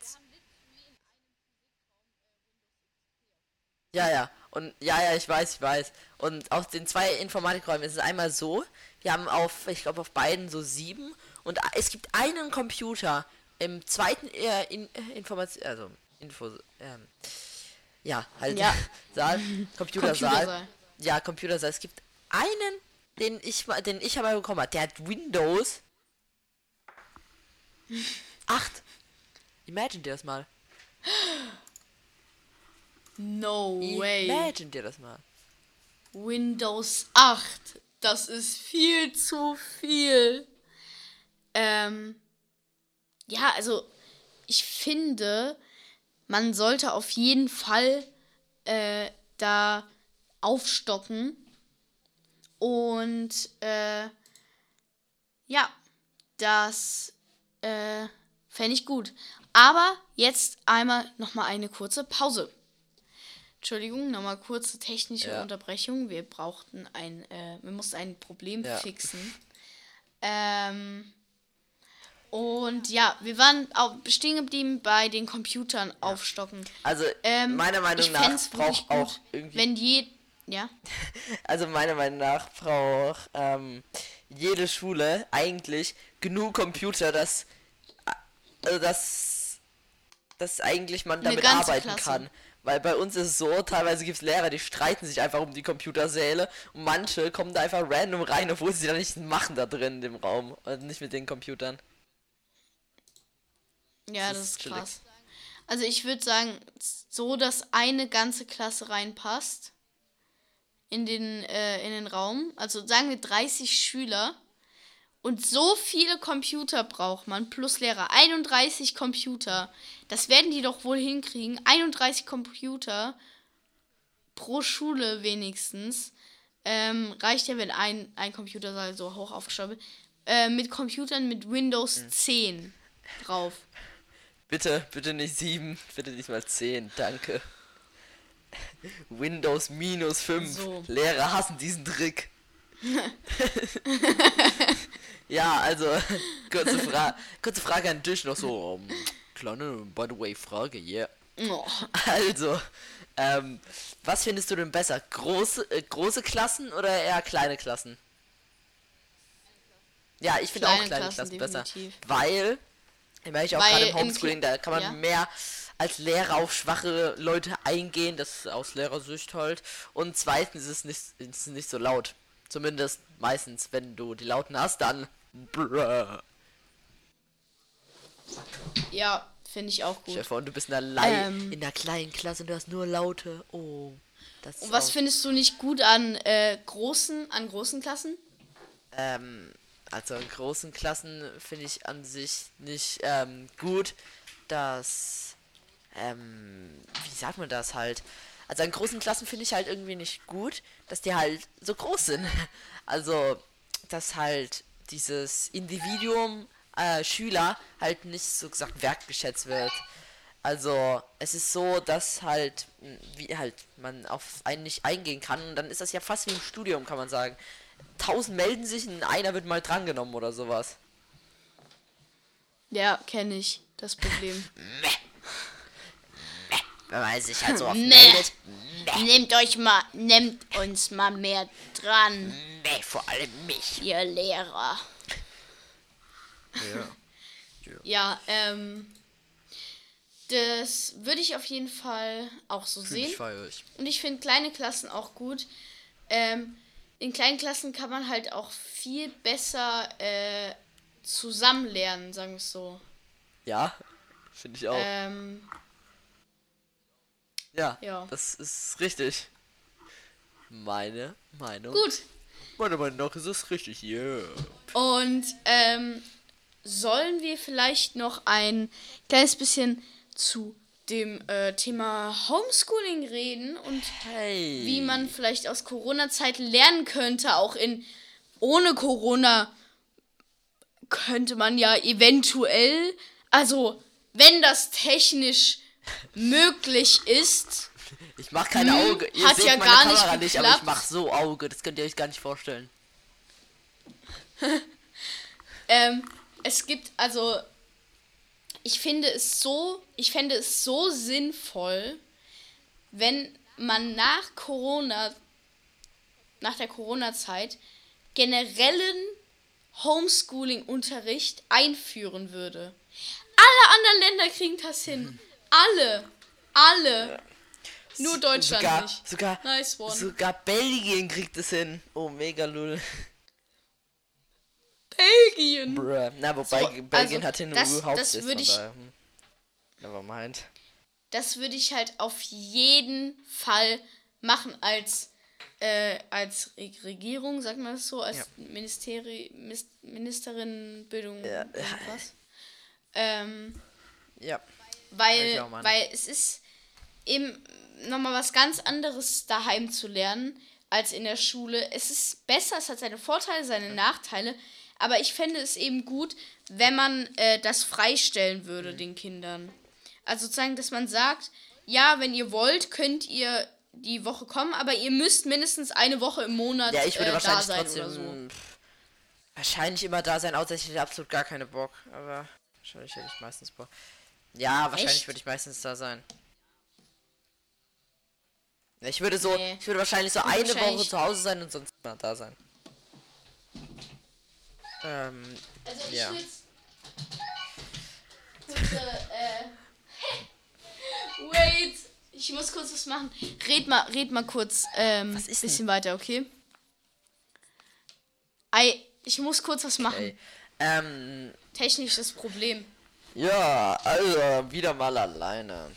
Speaker 2: ja, ja, und ja, ja, ich weiß, ich weiß. Und auf den zwei Informatikräumen ist es einmal so, wir haben auf, ich glaube auf beiden so sieben und es gibt einen Computer im zweiten äh, in, äh, Information, also Info, ähm, ja, halt
Speaker 1: Ja. <laughs>
Speaker 2: Saal, Computersaal.
Speaker 1: Computersaal.
Speaker 2: Ja, Computersaal. Es gibt einen, den ich mal, den ich einmal bekommen habe. Der hat Windows <laughs> 8. Imagine dir das mal.
Speaker 1: No way.
Speaker 2: Imagine dir das mal.
Speaker 1: Windows 8. Das ist viel zu viel. Ähm, ja, also ich finde, man sollte auf jeden Fall äh, da aufstocken. Und äh, ja, das äh, fände ich gut. Aber jetzt einmal nochmal eine kurze Pause. Entschuldigung, nochmal kurze technische
Speaker 2: Ja.
Speaker 1: Unterbrechung. Wir brauchten ein, äh, wir mussten ein Problem
Speaker 2: Ja.
Speaker 1: fixen. Ähm, und ja, wir waren auch stehen geblieben bei den Computern aufstocken.
Speaker 2: Also,
Speaker 1: Ähm,
Speaker 2: meiner Meinung nach braucht auch irgendwie.
Speaker 1: wenn je, ja, <laughs>
Speaker 2: Also meiner Meinung nach braucht ähm, jede Schule eigentlich genug Computer, dass also dass, dass eigentlich man damit arbeiten
Speaker 1: Klasse.
Speaker 2: kann. Weil bei uns ist es so, teilweise gibt es Lehrer, die streiten sich einfach um die Computersäle und manche kommen da einfach random rein, obwohl sie da nichts machen da drin in dem Raum und nicht mit den Computern.
Speaker 1: Ja,
Speaker 2: Das
Speaker 1: das
Speaker 2: ist
Speaker 1: krass. Also ich würde sagen, so dass eine ganze Klasse reinpasst in den äh, in den Raum. Also sagen wir 30 Schüler und so viele Computer braucht man plus Lehrer. 31 Computer. Das werden die doch wohl hinkriegen. 31 Computer pro Schule wenigstens. Ähm, reicht ja, wenn ein, ein Computersaal so hoch aufgestellt wird. Äh, mit Computern mit Windows 10 drauf.
Speaker 2: Bitte, bitte nicht 7, bitte nicht mal 10, danke. Windows minus 5.
Speaker 1: So.
Speaker 2: Lehrer hassen diesen Trick. <laughs> ja, also, kurze, Fra kurze Frage an dich noch so. Um, kleine, by the way, Frage, yeah.
Speaker 1: Oh.
Speaker 2: Also, ähm, was findest du denn besser? Große, äh, große Klassen oder eher kleine Klassen? Ja, ich finde auch
Speaker 1: Kleine Klassen,
Speaker 2: Klassen, besser.
Speaker 1: definitiv.
Speaker 2: Weil Ich auch
Speaker 1: Weil
Speaker 2: gerade im Homeschooling, da kann man
Speaker 1: ja.
Speaker 2: mehr als Lehrer auf schwache Leute eingehen, das ist aus Lehrersicht halt. Und zweitens ist es nicht, ist nicht so laut. Zumindest meistens, wenn du die Lauten hast, dann. Bruh.
Speaker 1: Ja, finde ich auch gut.
Speaker 2: Vor, du bist in einer,
Speaker 1: Ähm.
Speaker 2: in einer kleinen Klasse und du hast nur Laute. Oh.
Speaker 1: Und was
Speaker 2: auch-
Speaker 1: findest du nicht gut an äh, großen, an großen Klassen?
Speaker 2: Ähm, also in großen Klassen finde ich an sich nicht ähm, gut, dass, ähm, wie sagt man das halt? Also in großen Klassen finde ich halt irgendwie nicht gut, dass die halt so groß sind. <laughs> Also, dass halt dieses Individuum äh, Schüler halt nicht so gesagt wertgeschätzt wird. Also, es ist so, dass halt, wie halt man auf einen nicht eingehen kann und dann ist das ja fast wie im Studium, kann man sagen. Tausend melden sich und einer wird mal drangenommen oder sowas.
Speaker 1: Ja, kenne ich das Problem. <laughs>
Speaker 2: Wenn man sich halt so oft
Speaker 1: Meh.
Speaker 2: meldet.
Speaker 1: Nehmt euch mal, nehmt uns mal mehr dran,
Speaker 2: Nee, vor allem mich.
Speaker 1: ihr Lehrer.
Speaker 2: Ja. <laughs>
Speaker 1: Ja, ähm, das würde ich auf jeden Fall auch so sehen.
Speaker 2: feier ich.
Speaker 1: Und ich finde kleine Klassen auch gut. Ähm, in kleinen Klassen kann man halt auch viel besser äh, zusammen lernen, sagen wir es so.
Speaker 2: Ja, finde ich auch.
Speaker 1: Ähm,
Speaker 2: ja,
Speaker 1: ja.
Speaker 2: das ist richtig. Meine Meinung.
Speaker 1: gut.
Speaker 2: Meiner Meinung nach ist es richtig. Yeah.
Speaker 1: Und ähm, sollen wir vielleicht noch ein kleines bisschen zu dem äh, Thema Homeschooling reden und
Speaker 2: Hey.
Speaker 1: wie man vielleicht aus Corona-Zeit lernen könnte, auch in ohne Corona könnte man ja eventuell, also wenn das technisch möglich ist, <laughs>
Speaker 2: Ich mach keine
Speaker 1: Hm,
Speaker 2: Auge. Ihr
Speaker 1: hat
Speaker 2: seht
Speaker 1: ja
Speaker 2: meine
Speaker 1: gar nicht
Speaker 2: Kamera nicht, aber ich mach so Auge. Das könnt ihr euch gar nicht vorstellen. <laughs>
Speaker 1: Ähm, es gibt also, ich finde es so, ich fände es so sinnvoll, wenn man nach Corona, nach der Corona-Zeit generellen Homeschooling-Unterricht einführen würde. Alle anderen Länder kriegen das hin. Alle. Alle. Nur Deutschland
Speaker 2: sogar,
Speaker 1: nicht.
Speaker 2: Sogar,
Speaker 1: Nice one.
Speaker 2: sogar Belgien kriegt es hin. Oh, mega lul.
Speaker 1: Belgien.
Speaker 2: Bruh. Na, wobei
Speaker 1: So,
Speaker 2: Belgien
Speaker 1: also,
Speaker 2: hat hin
Speaker 1: das-
Speaker 2: überhaupt
Speaker 1: das würde ich-
Speaker 2: hm. Nevermind.
Speaker 1: das würde ich halt auf jeden Fall machen als äh, als Re Regierung, sagt man das so, als
Speaker 2: Ja.
Speaker 1: Ministeri Mis Ministerin Bildung
Speaker 2: Ja.
Speaker 1: irgendwas. Ähm,
Speaker 2: Ja.
Speaker 1: weil, weil es ist eben nochmal was ganz anderes daheim zu lernen als in der Schule. Es ist besser, es hat seine Vorteile, seine Nachteile, aber ich fände es eben gut, wenn man äh, das freistellen
Speaker 2: Mhm.
Speaker 1: würde den Kindern. Also sozusagen, dass man sagt, ja, wenn ihr wollt, könnt ihr die Woche kommen, aber ihr müsst mindestens eine Woche im Monat
Speaker 2: Ja, ich würde
Speaker 1: äh, da
Speaker 2: wahrscheinlich
Speaker 1: sein
Speaker 2: trotzdem
Speaker 1: oder so.
Speaker 2: pff, wahrscheinlich immer da sein, außer ich hätte absolut gar keine Bock. Aber wahrscheinlich hätte ich meistens Bock. Ja, wahrscheinlich
Speaker 1: Echt?
Speaker 2: würde ich meistens da sein. Ich würde so,
Speaker 1: Nee.
Speaker 2: ich würde wahrscheinlich so eine Woche
Speaker 1: wahrscheinlich-
Speaker 2: zu Hause sein und sonst mal da sein. Ähm,
Speaker 1: Also ich
Speaker 2: Ja.
Speaker 1: kurze, äh, <laughs> wait, ich muss kurz was machen. Red mal, red mal kurz, ähm,
Speaker 2: Was ist
Speaker 1: bisschen weiter, okay? Ei, ich muss kurz was machen.
Speaker 2: ey. Ähm,
Speaker 1: Technisches Problem.
Speaker 2: Ja, also wieder mal alleine.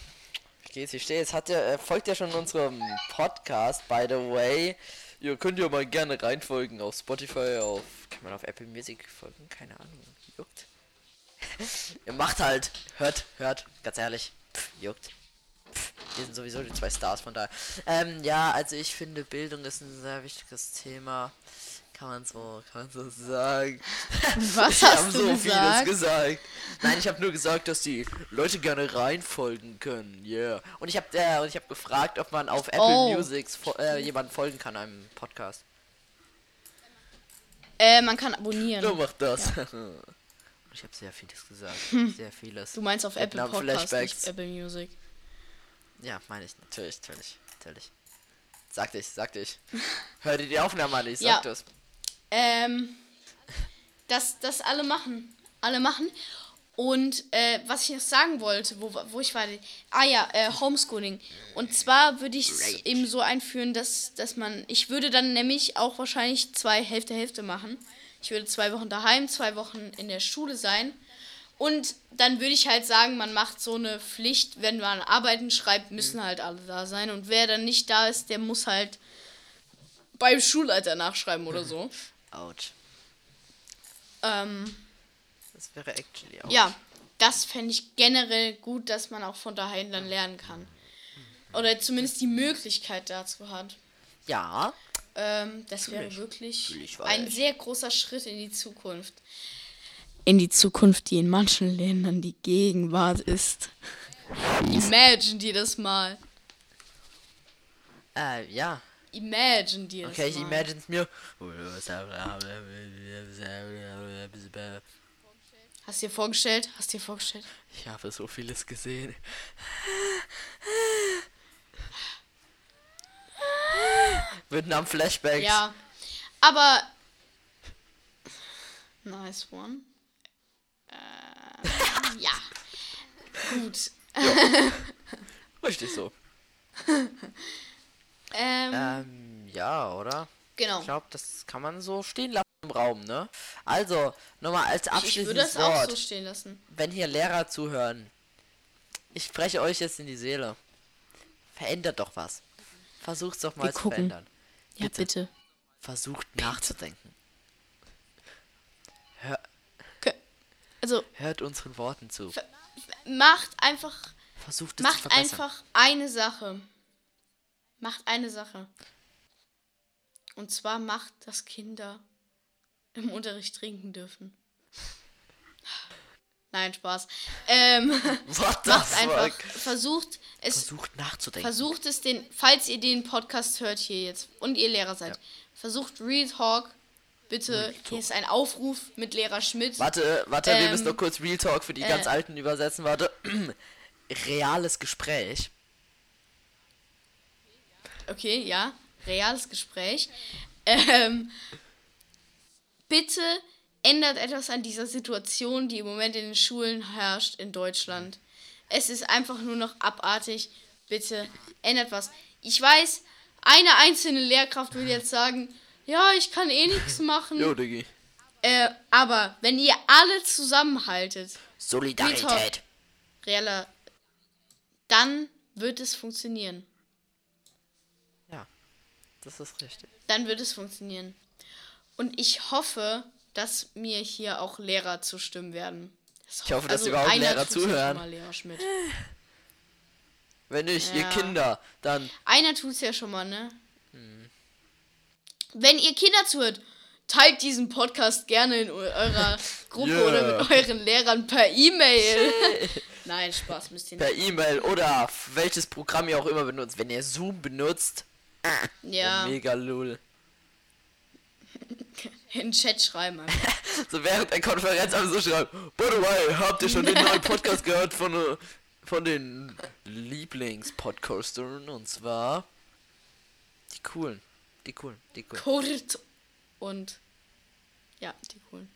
Speaker 2: Geht's? Ich stehe jetzt, hat ja, äh, folgt ja schon unserem Podcast, by the way. Ihr könnt ja mal gerne reinfolgen auf Spotify, auf. Kann man auf Apple Music folgen? Keine Ahnung. Juckt. <laughs> Ihr macht halt. Hört, hört, ganz ehrlich. Pff, juckt. Pff, wir sind sowieso die zwei Stars von daher. Ähm, ja, also ich finde Bildung ist ein sehr wichtiges Thema. Kann man so, kann man so sagen. <laughs>
Speaker 1: Was
Speaker 2: Wir
Speaker 1: hast
Speaker 2: haben
Speaker 1: du
Speaker 2: so
Speaker 1: gesagt?
Speaker 2: vieles gesagt. Nein, ich habe nur gesagt, dass die Leute gerne reinfolgen können. Yeah. Und ich habe äh, und ich habe gefragt, ob man auf Apple
Speaker 1: Oh.
Speaker 2: Music äh, jemanden folgen kann einem Podcast.
Speaker 1: Äh, man kann abonnieren.
Speaker 2: Du mach das. <laughs> ich habe sehr vieles gesagt. <laughs> Sehr vieles.
Speaker 1: Du meinst auf Apple Podcast, nicht Apple Music.
Speaker 2: Ja, meine ich natürlich, natürlich, natürlich. Sagte ich, sagte ich. <laughs> Hör dir die Aufnahme an, ich
Speaker 1: Ja.
Speaker 2: sag das.
Speaker 1: Ähm, dass das alle machen. Alle machen. Und äh, was ich noch sagen wollte, wo, wo ich war, ah ja, äh, Homeschooling. Und zwar würde ich es eben so einführen, dass, dass man, ich würde dann nämlich auch wahrscheinlich zwei Hälfte Hälfte machen. Ich würde zwei Wochen daheim, zwei Wochen in der Schule sein. Und dann würde ich halt sagen, man macht so eine Pflicht, wenn man Arbeiten schreibt, müssen halt alle da sein. Und wer dann nicht da ist, der muss halt beim Schulleiter nachschreiben oder so. <laughs>
Speaker 2: Autsch.
Speaker 1: Ähm,
Speaker 2: Das wäre actually auch.
Speaker 1: ja, das fände ich generell gut, dass man auch von daheim dann lernen kann. Oder zumindest die Möglichkeit dazu hat.
Speaker 2: Ja.
Speaker 1: Ähm, das wäre wirklich ein sehr großer Schritt in die Zukunft. In die Zukunft, die in manchen Ländern die Gegenwart ist. Imagine dir das mal.
Speaker 2: Äh, ja.
Speaker 1: Imagine dir das
Speaker 2: Okay, ich
Speaker 1: mal.
Speaker 2: imagine mir.
Speaker 1: Hast du dir vorgestellt? Hast du dir vorgestellt?
Speaker 2: Ich habe so vieles gesehen. Vietnam Flashbacks.
Speaker 1: Ja. Aber. Nice one. Äh, ja. Gut.
Speaker 2: Richtig so. <laughs>
Speaker 1: Ähm,
Speaker 2: Ähm, ja, oder?
Speaker 1: Genau.
Speaker 2: Ich glaube, das kann man so stehen lassen im Raum, ne? Also, nochmal als
Speaker 1: Ich würde
Speaker 2: abschließendes
Speaker 1: das auch
Speaker 2: Wort.
Speaker 1: so stehen lassen.
Speaker 2: wenn hier Lehrer zuhören, ich spreche euch jetzt in die Seele. Verändert doch was. Versucht's doch mal
Speaker 1: Wir
Speaker 2: zu
Speaker 1: gucken.
Speaker 2: verändern.
Speaker 1: Ja, bitte.
Speaker 2: Versucht nachzudenken. Hör,
Speaker 1: Also,
Speaker 2: hört unseren Worten zu.
Speaker 1: macht einfach.
Speaker 2: Versucht es zu
Speaker 1: Macht
Speaker 2: verbessern.
Speaker 1: einfach eine Sache. Macht eine Sache. Und zwar macht, dass Kinder im Unterricht trinken dürfen. Nein, Spaß. Ähm, <laughs>
Speaker 2: What
Speaker 1: macht einfach.
Speaker 2: fuck?
Speaker 1: Versucht es.
Speaker 2: Versucht nachzudenken.
Speaker 1: Versucht es den, falls ihr den Podcast hört hier jetzt und ihr Lehrer seid, versucht Real Talk. Bitte, hier ist ein Aufruf mit Lehrer Schmidt.
Speaker 2: Warte, warte, wir
Speaker 1: Ähm,
Speaker 2: müssen noch kurz Real Talk für die ganz
Speaker 1: äh.
Speaker 2: Alten übersetzen. Warte. <clears throat> Reales Gespräch.
Speaker 1: Okay, ja. Reales Gespräch. Ähm, bitte ändert etwas an dieser Situation, die im Moment in den Schulen herrscht in Deutschland. Es ist einfach nur noch abartig. Bitte ändert was. Ich weiß, eine einzelne Lehrkraft will jetzt sagen, ja, ich kann eh nichts <laughs> machen.
Speaker 2: Jo, Diggi.
Speaker 1: Äh, aber wenn ihr alle zusammenhaltet,
Speaker 2: Solidarität.
Speaker 1: realer, dann wird es funktionieren.
Speaker 2: Das ist richtig.
Speaker 1: Dann wird es funktionieren. Und ich hoffe, dass mir hier auch Lehrer zustimmen werden. Das
Speaker 2: Ich hoffe, dass
Speaker 1: also
Speaker 2: überhaupt
Speaker 1: einer
Speaker 2: Lehrer zuhören.
Speaker 1: Mal, Lehrer Schmidt.
Speaker 2: Wenn nicht, ihr
Speaker 1: Ja.
Speaker 2: Kinder, dann
Speaker 1: Einer tut's ja schon mal, ne?
Speaker 2: Hm.
Speaker 1: Wenn ihr Kinder zuhört, teilt diesen Podcast gerne in eu- eurer <laughs> Gruppe
Speaker 2: Yeah.
Speaker 1: oder mit euren Lehrern per E-Mail. <laughs> Nein, Spaß müsst ihr nicht.
Speaker 2: per E-Mail oder welches Programm ihr auch immer benutzt. Wenn ihr Zoom benutzt,
Speaker 1: Ja,
Speaker 2: mega lul. <laughs>
Speaker 1: in den Chat schreiben. einfach. <laughs>
Speaker 2: So während der Konferenz einfach so schreiben, by the way, habt ihr schon den neuen <laughs> Podcast gehört von, äh, von den Lieblingspodcastern und zwar die coolen. Die coolen, die coolen.
Speaker 1: Kurt und ja, die coolen.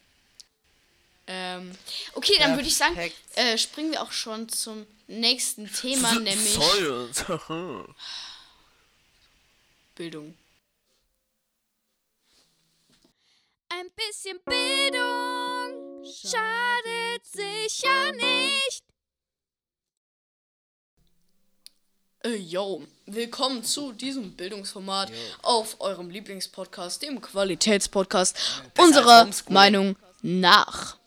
Speaker 1: Ähm, okay, dann würde ich sagen, äh, springen wir auch schon zum nächsten Thema, nämlich. Bildung.
Speaker 3: Ein bisschen Bildung schadet sicher nicht.
Speaker 1: Äh, yo, willkommen zu diesem Bildungsformat auf eurem Lieblingspodcast, dem Qualitätspodcast unserer
Speaker 2: Homeschooling.
Speaker 1: Meinung nach.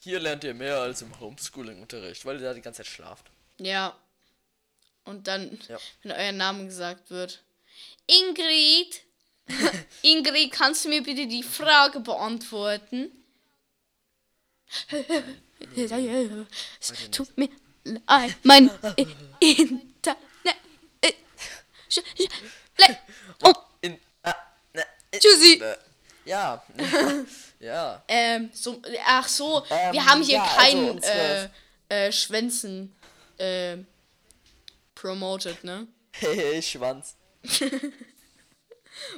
Speaker 2: Hier lernt ihr mehr als im Homeschooling-Unterricht, weil ihr da die ganze Zeit schlaft.
Speaker 1: Ja. Und dann,
Speaker 2: Ja. <laughs>
Speaker 1: wenn euer Name gesagt wird. Ingrid! <laughs> Ingrid, kannst du mir bitte die Frage beantworten? <laughs> Es tut mir leid, mein Internet. Oh, tschüssi!
Speaker 2: ja. ja.
Speaker 1: Ähm, so, ach so,
Speaker 2: Ähm,
Speaker 1: wir haben hier
Speaker 2: ja, also
Speaker 1: kein
Speaker 2: unsere-
Speaker 1: äh, äh, Schwänzen äh, promoted, ne?
Speaker 2: Hey, Schwanz. <laughs>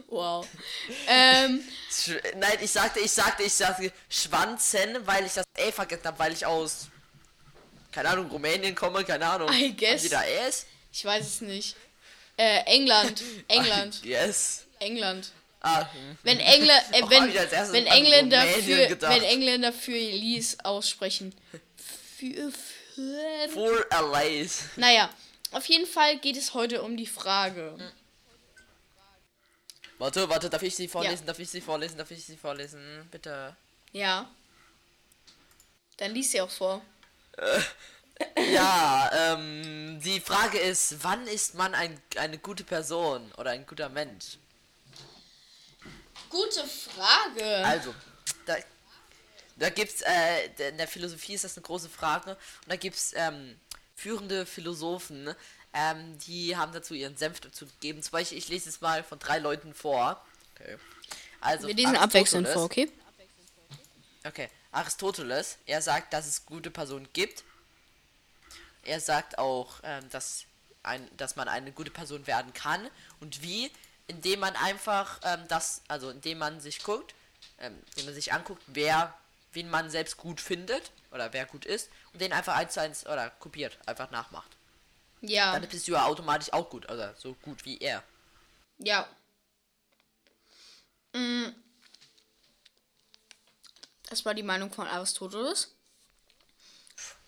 Speaker 1: Wow. ähm,
Speaker 2: Nein, ich sagte, ich sagte, ich sagte Schwanzen, weil ich das E vergessen habe, weil ich aus, keine Ahnung, Rumänien komme, keine Ahnung.
Speaker 1: I guess.
Speaker 2: Da S?
Speaker 1: ich weiß es nicht. Äh, England. <laughs> England.
Speaker 2: Yes.
Speaker 1: England.
Speaker 2: Ah.
Speaker 1: Wenn England, <laughs> äh,
Speaker 2: Oh,
Speaker 1: wenn,
Speaker 2: ich als erstes
Speaker 1: wenn Engländer für,
Speaker 2: gedacht.
Speaker 1: wenn Engländer für Lies aussprechen. Für, für.
Speaker 2: For Allies.
Speaker 1: Naja, auf jeden Fall geht es heute um die Frage.
Speaker 2: Warte, warte, darf ich sie vorlesen? Darf ich sie vorlesen? Darf ich sie vorlesen? Bitte.
Speaker 1: Ja. Dann liest sie auch vor.
Speaker 2: Ja, ähm, die Frage ist, wann ist man ein, eine gute Person oder ein guter Mensch?
Speaker 1: Gute Frage.
Speaker 2: Also, da, da gibt's, äh, in der Philosophie ist das eine große Frage. Und da gibt's, ähm, führende Philosophen, ähm, die haben dazu ihren Senf dazu gegeben. Zum Beispiel, ich lese es mal von drei Leuten vor. Okay. Also,
Speaker 1: Wir lesen abwechselnd vor,
Speaker 2: Aristoteles-
Speaker 1: okay?
Speaker 2: Okay, Aristoteles, er sagt, dass es gute Personen gibt. Er sagt auch, ähm, dass, ein, dass man eine gute Person werden kann. Und wie? Indem man einfach ähm, das, also indem man sich guckt, ähm, indem man sich anguckt, wer, wen man selbst gut findet oder wer gut ist und den einfach eins zu eins oder kopiert, einfach nachmacht.
Speaker 1: Ja.
Speaker 2: Dann bist du ja automatisch auch gut, also so gut wie er.
Speaker 1: Ja. Mm. Das war die Meinung von Aristoteles.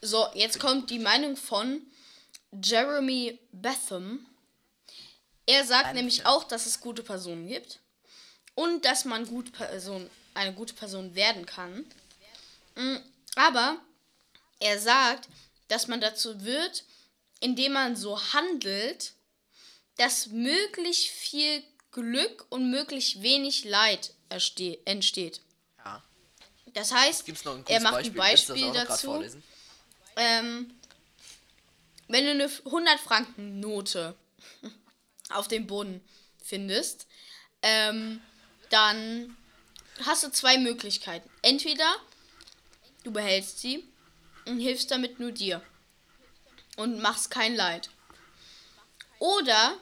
Speaker 1: So, jetzt kommt die Meinung von Jeremy Betham. Er sagt nämlich auch, dass es gute Personen gibt und dass man gute Person, eine gute Person werden kann. Mm, Aber er sagt, dass man dazu wird, indem man so handelt, dass möglichst viel Glück und möglichst wenig Leid entsteht.
Speaker 2: Ja.
Speaker 1: Das heißt, er macht
Speaker 2: Beispiel?
Speaker 1: ein Beispiel dazu. Ähm, wenn du eine 100 Franken Note <laughs> auf dem Boden findest, ähm, dann hast du zwei Möglichkeiten. Entweder du behältst sie und hilfst damit nur dir und machst kein Leid. Oder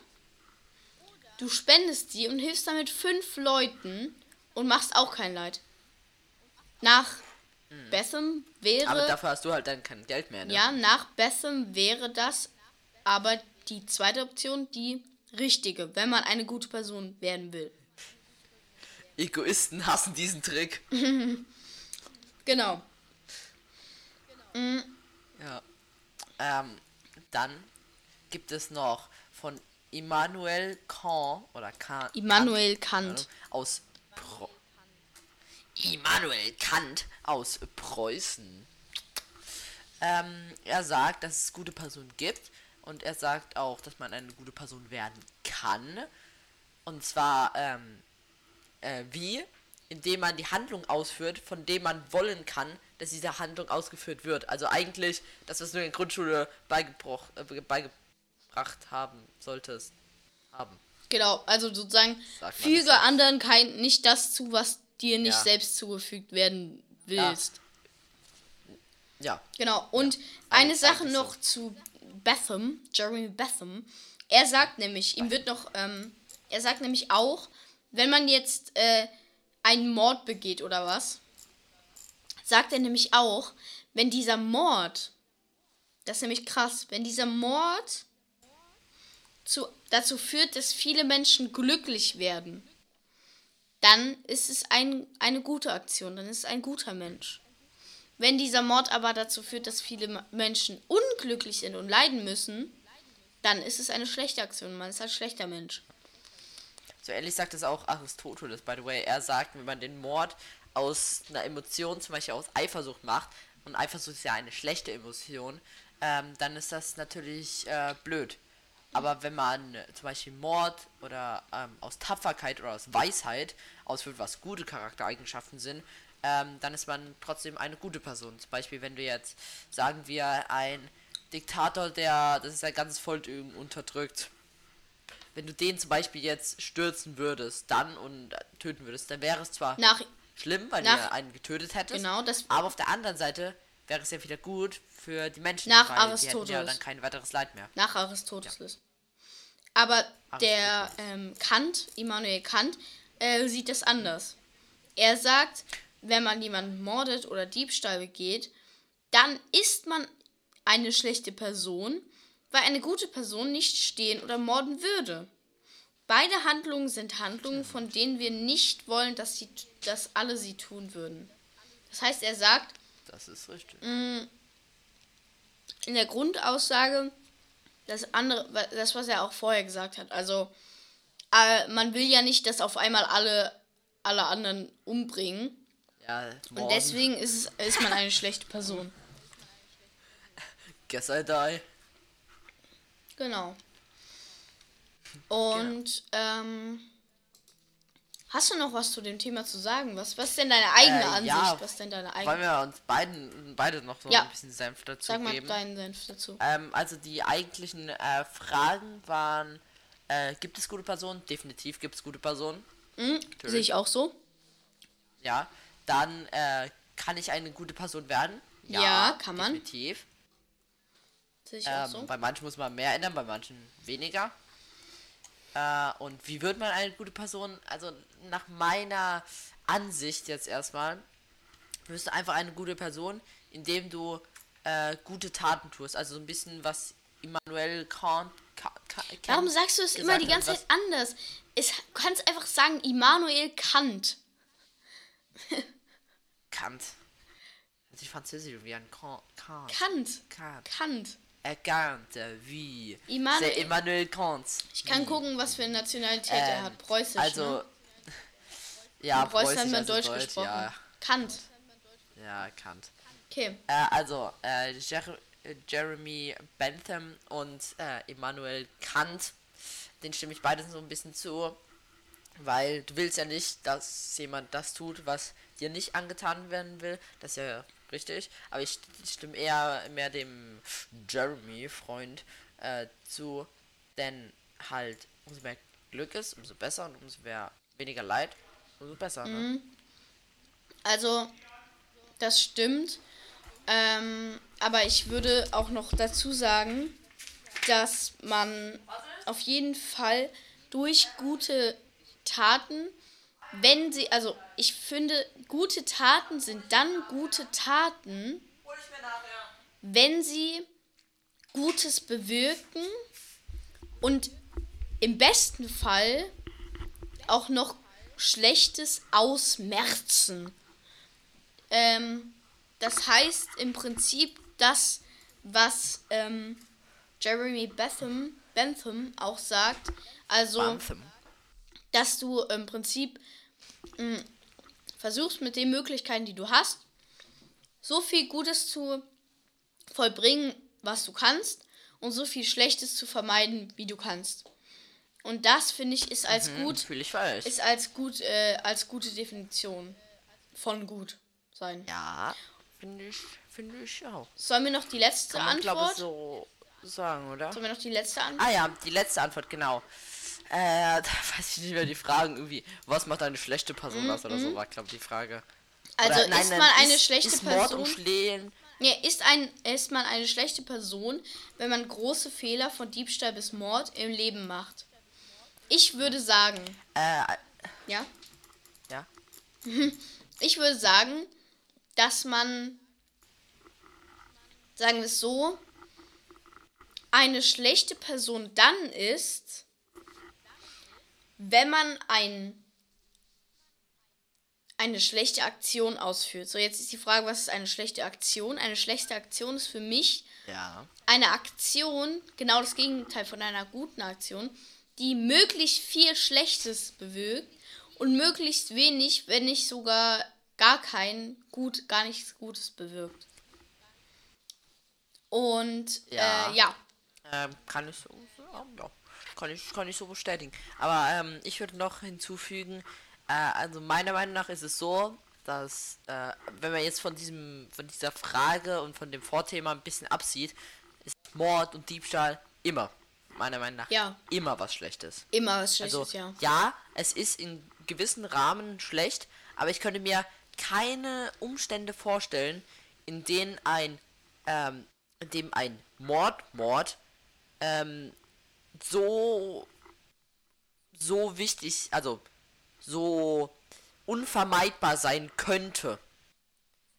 Speaker 1: du spendest sie und hilfst damit fünf Leuten und machst auch kein Leid. Nach Betham wäre
Speaker 2: Aber dafür hast du halt dann kein Geld mehr, ne?
Speaker 1: ja, nach Betham wäre das aber die zweite Option die richtige, wenn man eine gute Person werden will.
Speaker 2: Egoisten hassen diesen Trick. <laughs>
Speaker 1: Genau.
Speaker 2: Ja. Ähm, dann gibt es noch von Immanuel Kant oder Kant.
Speaker 1: Immanuel
Speaker 2: Kant,
Speaker 1: Kant.
Speaker 2: aus Pro Immanuel Kant aus Preußen. Ähm, er sagt, dass es gute Personen gibt und er sagt auch, dass man eine gute Person werden kann. Und zwar ähm, äh, wie? Indem man die Handlung ausführt, von dem man wollen kann, dass diese Handlung ausgeführt wird. Also eigentlich das, was du in der Grundschule beigebroch, äh, beigebracht haben solltest. Haben.
Speaker 1: Genau, also sozusagen füge
Speaker 2: ja.
Speaker 1: anderen kein, nicht das zu, was dir nicht
Speaker 2: Ja.
Speaker 1: selbst zugefügt werden willst.
Speaker 2: Ja.
Speaker 1: Genau, und eine
Speaker 2: Eig-
Speaker 1: Sache
Speaker 2: eigentlich
Speaker 1: noch zu Betham, Jeremy Betham. Er sagt nämlich, ihm wird noch, ähm, er sagt nämlich auch, wenn man jetzt äh, einen Mord begeht oder was, sagt er nämlich auch, wenn dieser Mord, das ist nämlich krass, wenn dieser Mord zu, dazu führt, dass viele Menschen glücklich werden, dann ist es ein, eine gute Aktion, dann ist es ein guter Mensch. Wenn dieser Mord aber dazu führt, dass viele Menschen unglücklich sind und leiden müssen, dann ist es eine schlechte Aktion. Man ist ein schlechter Mensch.
Speaker 2: So ähnlich sagt es auch Aristoteles, by the way. Er sagt, wenn man den Mord aus einer Emotion, zum Beispiel aus Eifersucht macht, und Eifersucht ist ja eine schlechte Emotion, ähm, dann ist das natürlich äh, blöd. Aber wenn man zum Beispiel Mord oder ähm, aus Tapferkeit oder aus Weisheit ausführt, was gute Charaktereigenschaften sind, ähm, dann ist man trotzdem eine gute Person. Zum Beispiel, wenn du jetzt, sagen wir, ein Diktator, der das ist ein ganzes Volk unterdrückt, wenn du den zum Beispiel jetzt stürzen würdest, dann und äh, töten würdest, dann wäre es zwar
Speaker 1: Nach,
Speaker 2: schlimm, weil
Speaker 1: nach-
Speaker 2: du einen getötet hättest,
Speaker 1: genau,
Speaker 2: aber auf der anderen Seite wäre es ja wieder gut für die Menschen,
Speaker 1: Nach
Speaker 2: weil die hätten ja
Speaker 1: Aristoteles.
Speaker 2: dann kein weiteres Leid mehr.
Speaker 1: nach Aristoteles. Aber der ähm, Kant, Immanuel Kant, äh, sieht das anders. Er sagt, wenn man jemanden mordet oder Diebstahl begeht, dann ist man eine schlechte Person, weil eine gute Person nicht stehen oder morden würde. Beide Handlungen sind Handlungen, von denen wir nicht wollen, dass, sie, dass alle sie tun würden. Das heißt, er sagt,
Speaker 2: Das ist richtig.
Speaker 1: in der Grundaussage, das andere, das, was er auch vorher gesagt hat. Also, äh, man will ja nicht, dass auf einmal alle, alle anderen umbringen.
Speaker 2: Ja,
Speaker 1: Und deswegen ist, es, ist man eine schlechte Person. <laughs>
Speaker 2: Guess I die.
Speaker 1: Genau. Und, ähm, hast du noch was zu dem Thema zu sagen? Was, was ist denn deine eigene
Speaker 2: Äh,
Speaker 1: Ansicht?
Speaker 2: ja.
Speaker 1: Was ist denn deine
Speaker 2: Wollen
Speaker 1: eigene?
Speaker 2: wir uns beiden, beide noch so
Speaker 1: Ja.
Speaker 2: ein bisschen Senf dazu
Speaker 1: Sag mal
Speaker 2: geben?
Speaker 1: deinen Senf dazu.
Speaker 2: Ähm, also die eigentlichen äh, Fragen waren, äh, gibt es gute Personen? Definitiv gibt es gute Personen.
Speaker 1: Mhm, Sehe ich auch so.
Speaker 2: Ja. Dann äh, kann ich eine gute Person werden?
Speaker 1: Ja, kann man.
Speaker 2: Definitiv.
Speaker 1: Sehe ich auch
Speaker 2: Ähm,
Speaker 1: so.
Speaker 2: Bei manchen muss man mehr ändern, bei manchen weniger. Äh, und wie wird man eine gute Person? Also nach meiner Ansicht jetzt erstmal, wirst du einfach eine gute Person, indem du äh, gute Taten tust. Also so ein bisschen was Immanuel Kant. Ka Ka
Speaker 1: Warum
Speaker 2: Kant
Speaker 1: sagst du es immer die ganze Zeit anders? Es, du kannst einfach sagen Immanuel Kant.
Speaker 2: Kant. Also die Französische wie ein Kant. Kant.
Speaker 1: Kant.
Speaker 2: Kant.
Speaker 1: Kant.
Speaker 2: Erkannte wie.
Speaker 1: Immanuel-
Speaker 2: Der Immanuel Kant.
Speaker 1: Ich kann gucken, was für eine Nationalität er
Speaker 2: Ähm,
Speaker 1: hat. Preußisch.
Speaker 2: Also.
Speaker 1: ne? <laughs>
Speaker 2: Ja,
Speaker 1: In Preußen hat man
Speaker 2: also
Speaker 1: Deutsch,
Speaker 2: Deutsch,
Speaker 1: gesprochen.
Speaker 2: Ja,
Speaker 1: Kant.
Speaker 2: ja, Kant.
Speaker 1: Okay.
Speaker 2: Äh, also, äh, Jer äh, Jeremy Bentham und äh, Immanuel Kant, den stimme ich beide so ein bisschen zu, weil du willst ja nicht, dass jemand das tut, was dir nicht angetan werden will. Das ist ja richtig. Aber ich st- stimme eher mehr dem Jeremy-Freund äh, zu, denn halt umso mehr Glück ist, umso besser und umso mehr weniger Leid, umso besser. Ne?
Speaker 1: Also, das stimmt. Ähm, aber ich würde auch noch dazu sagen, dass man auf jeden Fall durch gute Taten, wenn sie, also ich finde, gute Taten sind dann gute Taten, wenn sie Gutes bewirken und im besten Fall auch noch Schlechtes ausmerzen. Ähm, das heißt im Prinzip das, was ähm, Jeremy Bentham, Bentham auch sagt. Also,
Speaker 2: Bentham.
Speaker 1: dass du im Prinzip mh, versuchst mit den Möglichkeiten, die du hast, so viel Gutes zu vollbringen, was du kannst, und so viel Schlechtes zu vermeiden, wie du kannst. Und das finde ich ist als gut
Speaker 2: ich falsch.
Speaker 1: ist als gut äh, als gute Definition von gut sein.
Speaker 2: Ja, finde ich, finde ich auch.
Speaker 1: Sollen wir noch die letzte
Speaker 2: Kann man, glaube ich,
Speaker 1: Antwort?
Speaker 2: so sagen, oder?
Speaker 1: Sollen wir noch die letzte Antwort?
Speaker 2: Ah ja, die letzte Antwort, genau. Äh, da weiß ich nicht mehr die Fragen irgendwie. Was macht eine schlechte Person aus oder so, war, glaube ich, die Frage.
Speaker 1: Mhm, Also
Speaker 2: Oder,
Speaker 1: ist man eine
Speaker 2: ist,
Speaker 1: schlechte
Speaker 2: ist Mord und
Speaker 1: Person?
Speaker 2: Schlehen.
Speaker 1: Ja, ist, ein, ist man eine schlechte Person, wenn man große Fehler von Diebstahl bis Mord im Leben macht? Ich würde sagen,
Speaker 2: Äh,
Speaker 1: ja,
Speaker 2: ja. <laughs>
Speaker 1: ich würde sagen, dass man, sagen wir es so, eine schlechte Person dann ist, wenn man ein, eine schlechte Aktion ausführt. So, jetzt ist die Frage, was ist eine schlechte Aktion? Eine schlechte Aktion ist für mich
Speaker 2: Ja.
Speaker 1: eine Aktion, genau das Gegenteil von einer guten Aktion, die möglichst viel Schlechtes bewirkt und möglichst wenig, wenn nicht sogar gar kein gut, gar nichts Gutes bewirkt. Und
Speaker 2: Ja.
Speaker 1: äh, ja.
Speaker 2: Ähm, kann ich so, ja, ja, kann ich, kann ich so bestätigen. Aber ähm, ich würde noch hinzufügen, äh, also meiner Meinung nach ist es so, dass äh, wenn man jetzt von diesem, von dieser Frage und von dem Vorthema ein bisschen absieht, ist Mord und Diebstahl immer, meiner Meinung nach,
Speaker 1: Ja.
Speaker 2: immer was Schlechtes.
Speaker 1: immer was Schlechtes,
Speaker 2: Also
Speaker 1: ja.
Speaker 2: ja, es ist in gewissen Rahmen schlecht, aber ich könnte mir keine Umstände vorstellen, in denen ein, ähm, in dem ein Mord, Mord, ähm, so so wichtig, also so unvermeidbar sein könnte.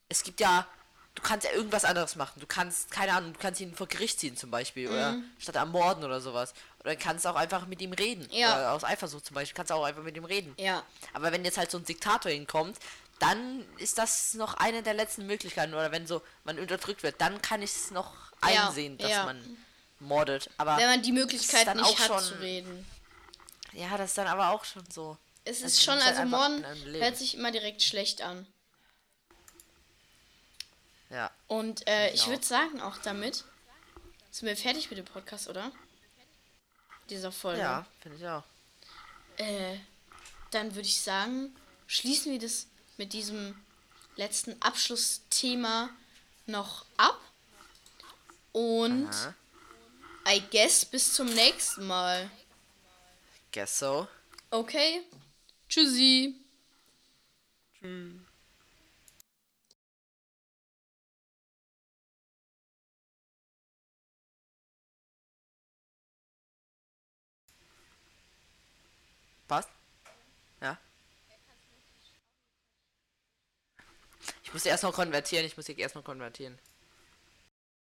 Speaker 2: Es gibt ja, du kannst ja irgendwas anderes machen. Du kannst, keine Ahnung, du kannst ihn vor Gericht ziehen zum Beispiel oder statt ermorden oder sowas. Oder kannst auch einfach mit ihm reden.
Speaker 1: Ja.
Speaker 2: Äh, aus Eifersucht zum Beispiel kannst du auch einfach mit ihm reden.
Speaker 1: Ja.
Speaker 2: Aber wenn jetzt halt so ein Diktator hinkommt, dann ist das noch eine der letzten Möglichkeiten. Oder wenn so man unterdrückt wird, dann kann ich es noch
Speaker 1: Ja,
Speaker 2: einsehen, dass
Speaker 1: ja.
Speaker 2: man mordet. Aber
Speaker 1: Wenn man die Möglichkeit nicht
Speaker 2: auch
Speaker 1: hat
Speaker 2: schon-
Speaker 1: zu reden.
Speaker 2: ja, das ist dann aber auch schon so.
Speaker 1: Es
Speaker 2: Also
Speaker 1: ist schon,
Speaker 2: halt
Speaker 1: also
Speaker 2: einfach
Speaker 1: Morden hört sich immer direkt schlecht an.
Speaker 2: Ja.
Speaker 1: Und äh, ich
Speaker 2: auch.
Speaker 1: würde sagen, auch damit sind wir fertig mit dem Podcast, oder? Dieser Folge.
Speaker 2: Ja, finde ich auch.
Speaker 1: Äh, dann würde ich sagen, schließen wir das mit diesem letzten Abschlussthema noch ab. Und
Speaker 2: Aha.
Speaker 1: I guess bis zum nächsten Mal.
Speaker 2: Guess so.
Speaker 1: Okay? Tschüssi.
Speaker 2: Was? Ja? Ich muss erst noch konvertieren, ich muss dich erst noch konvertieren.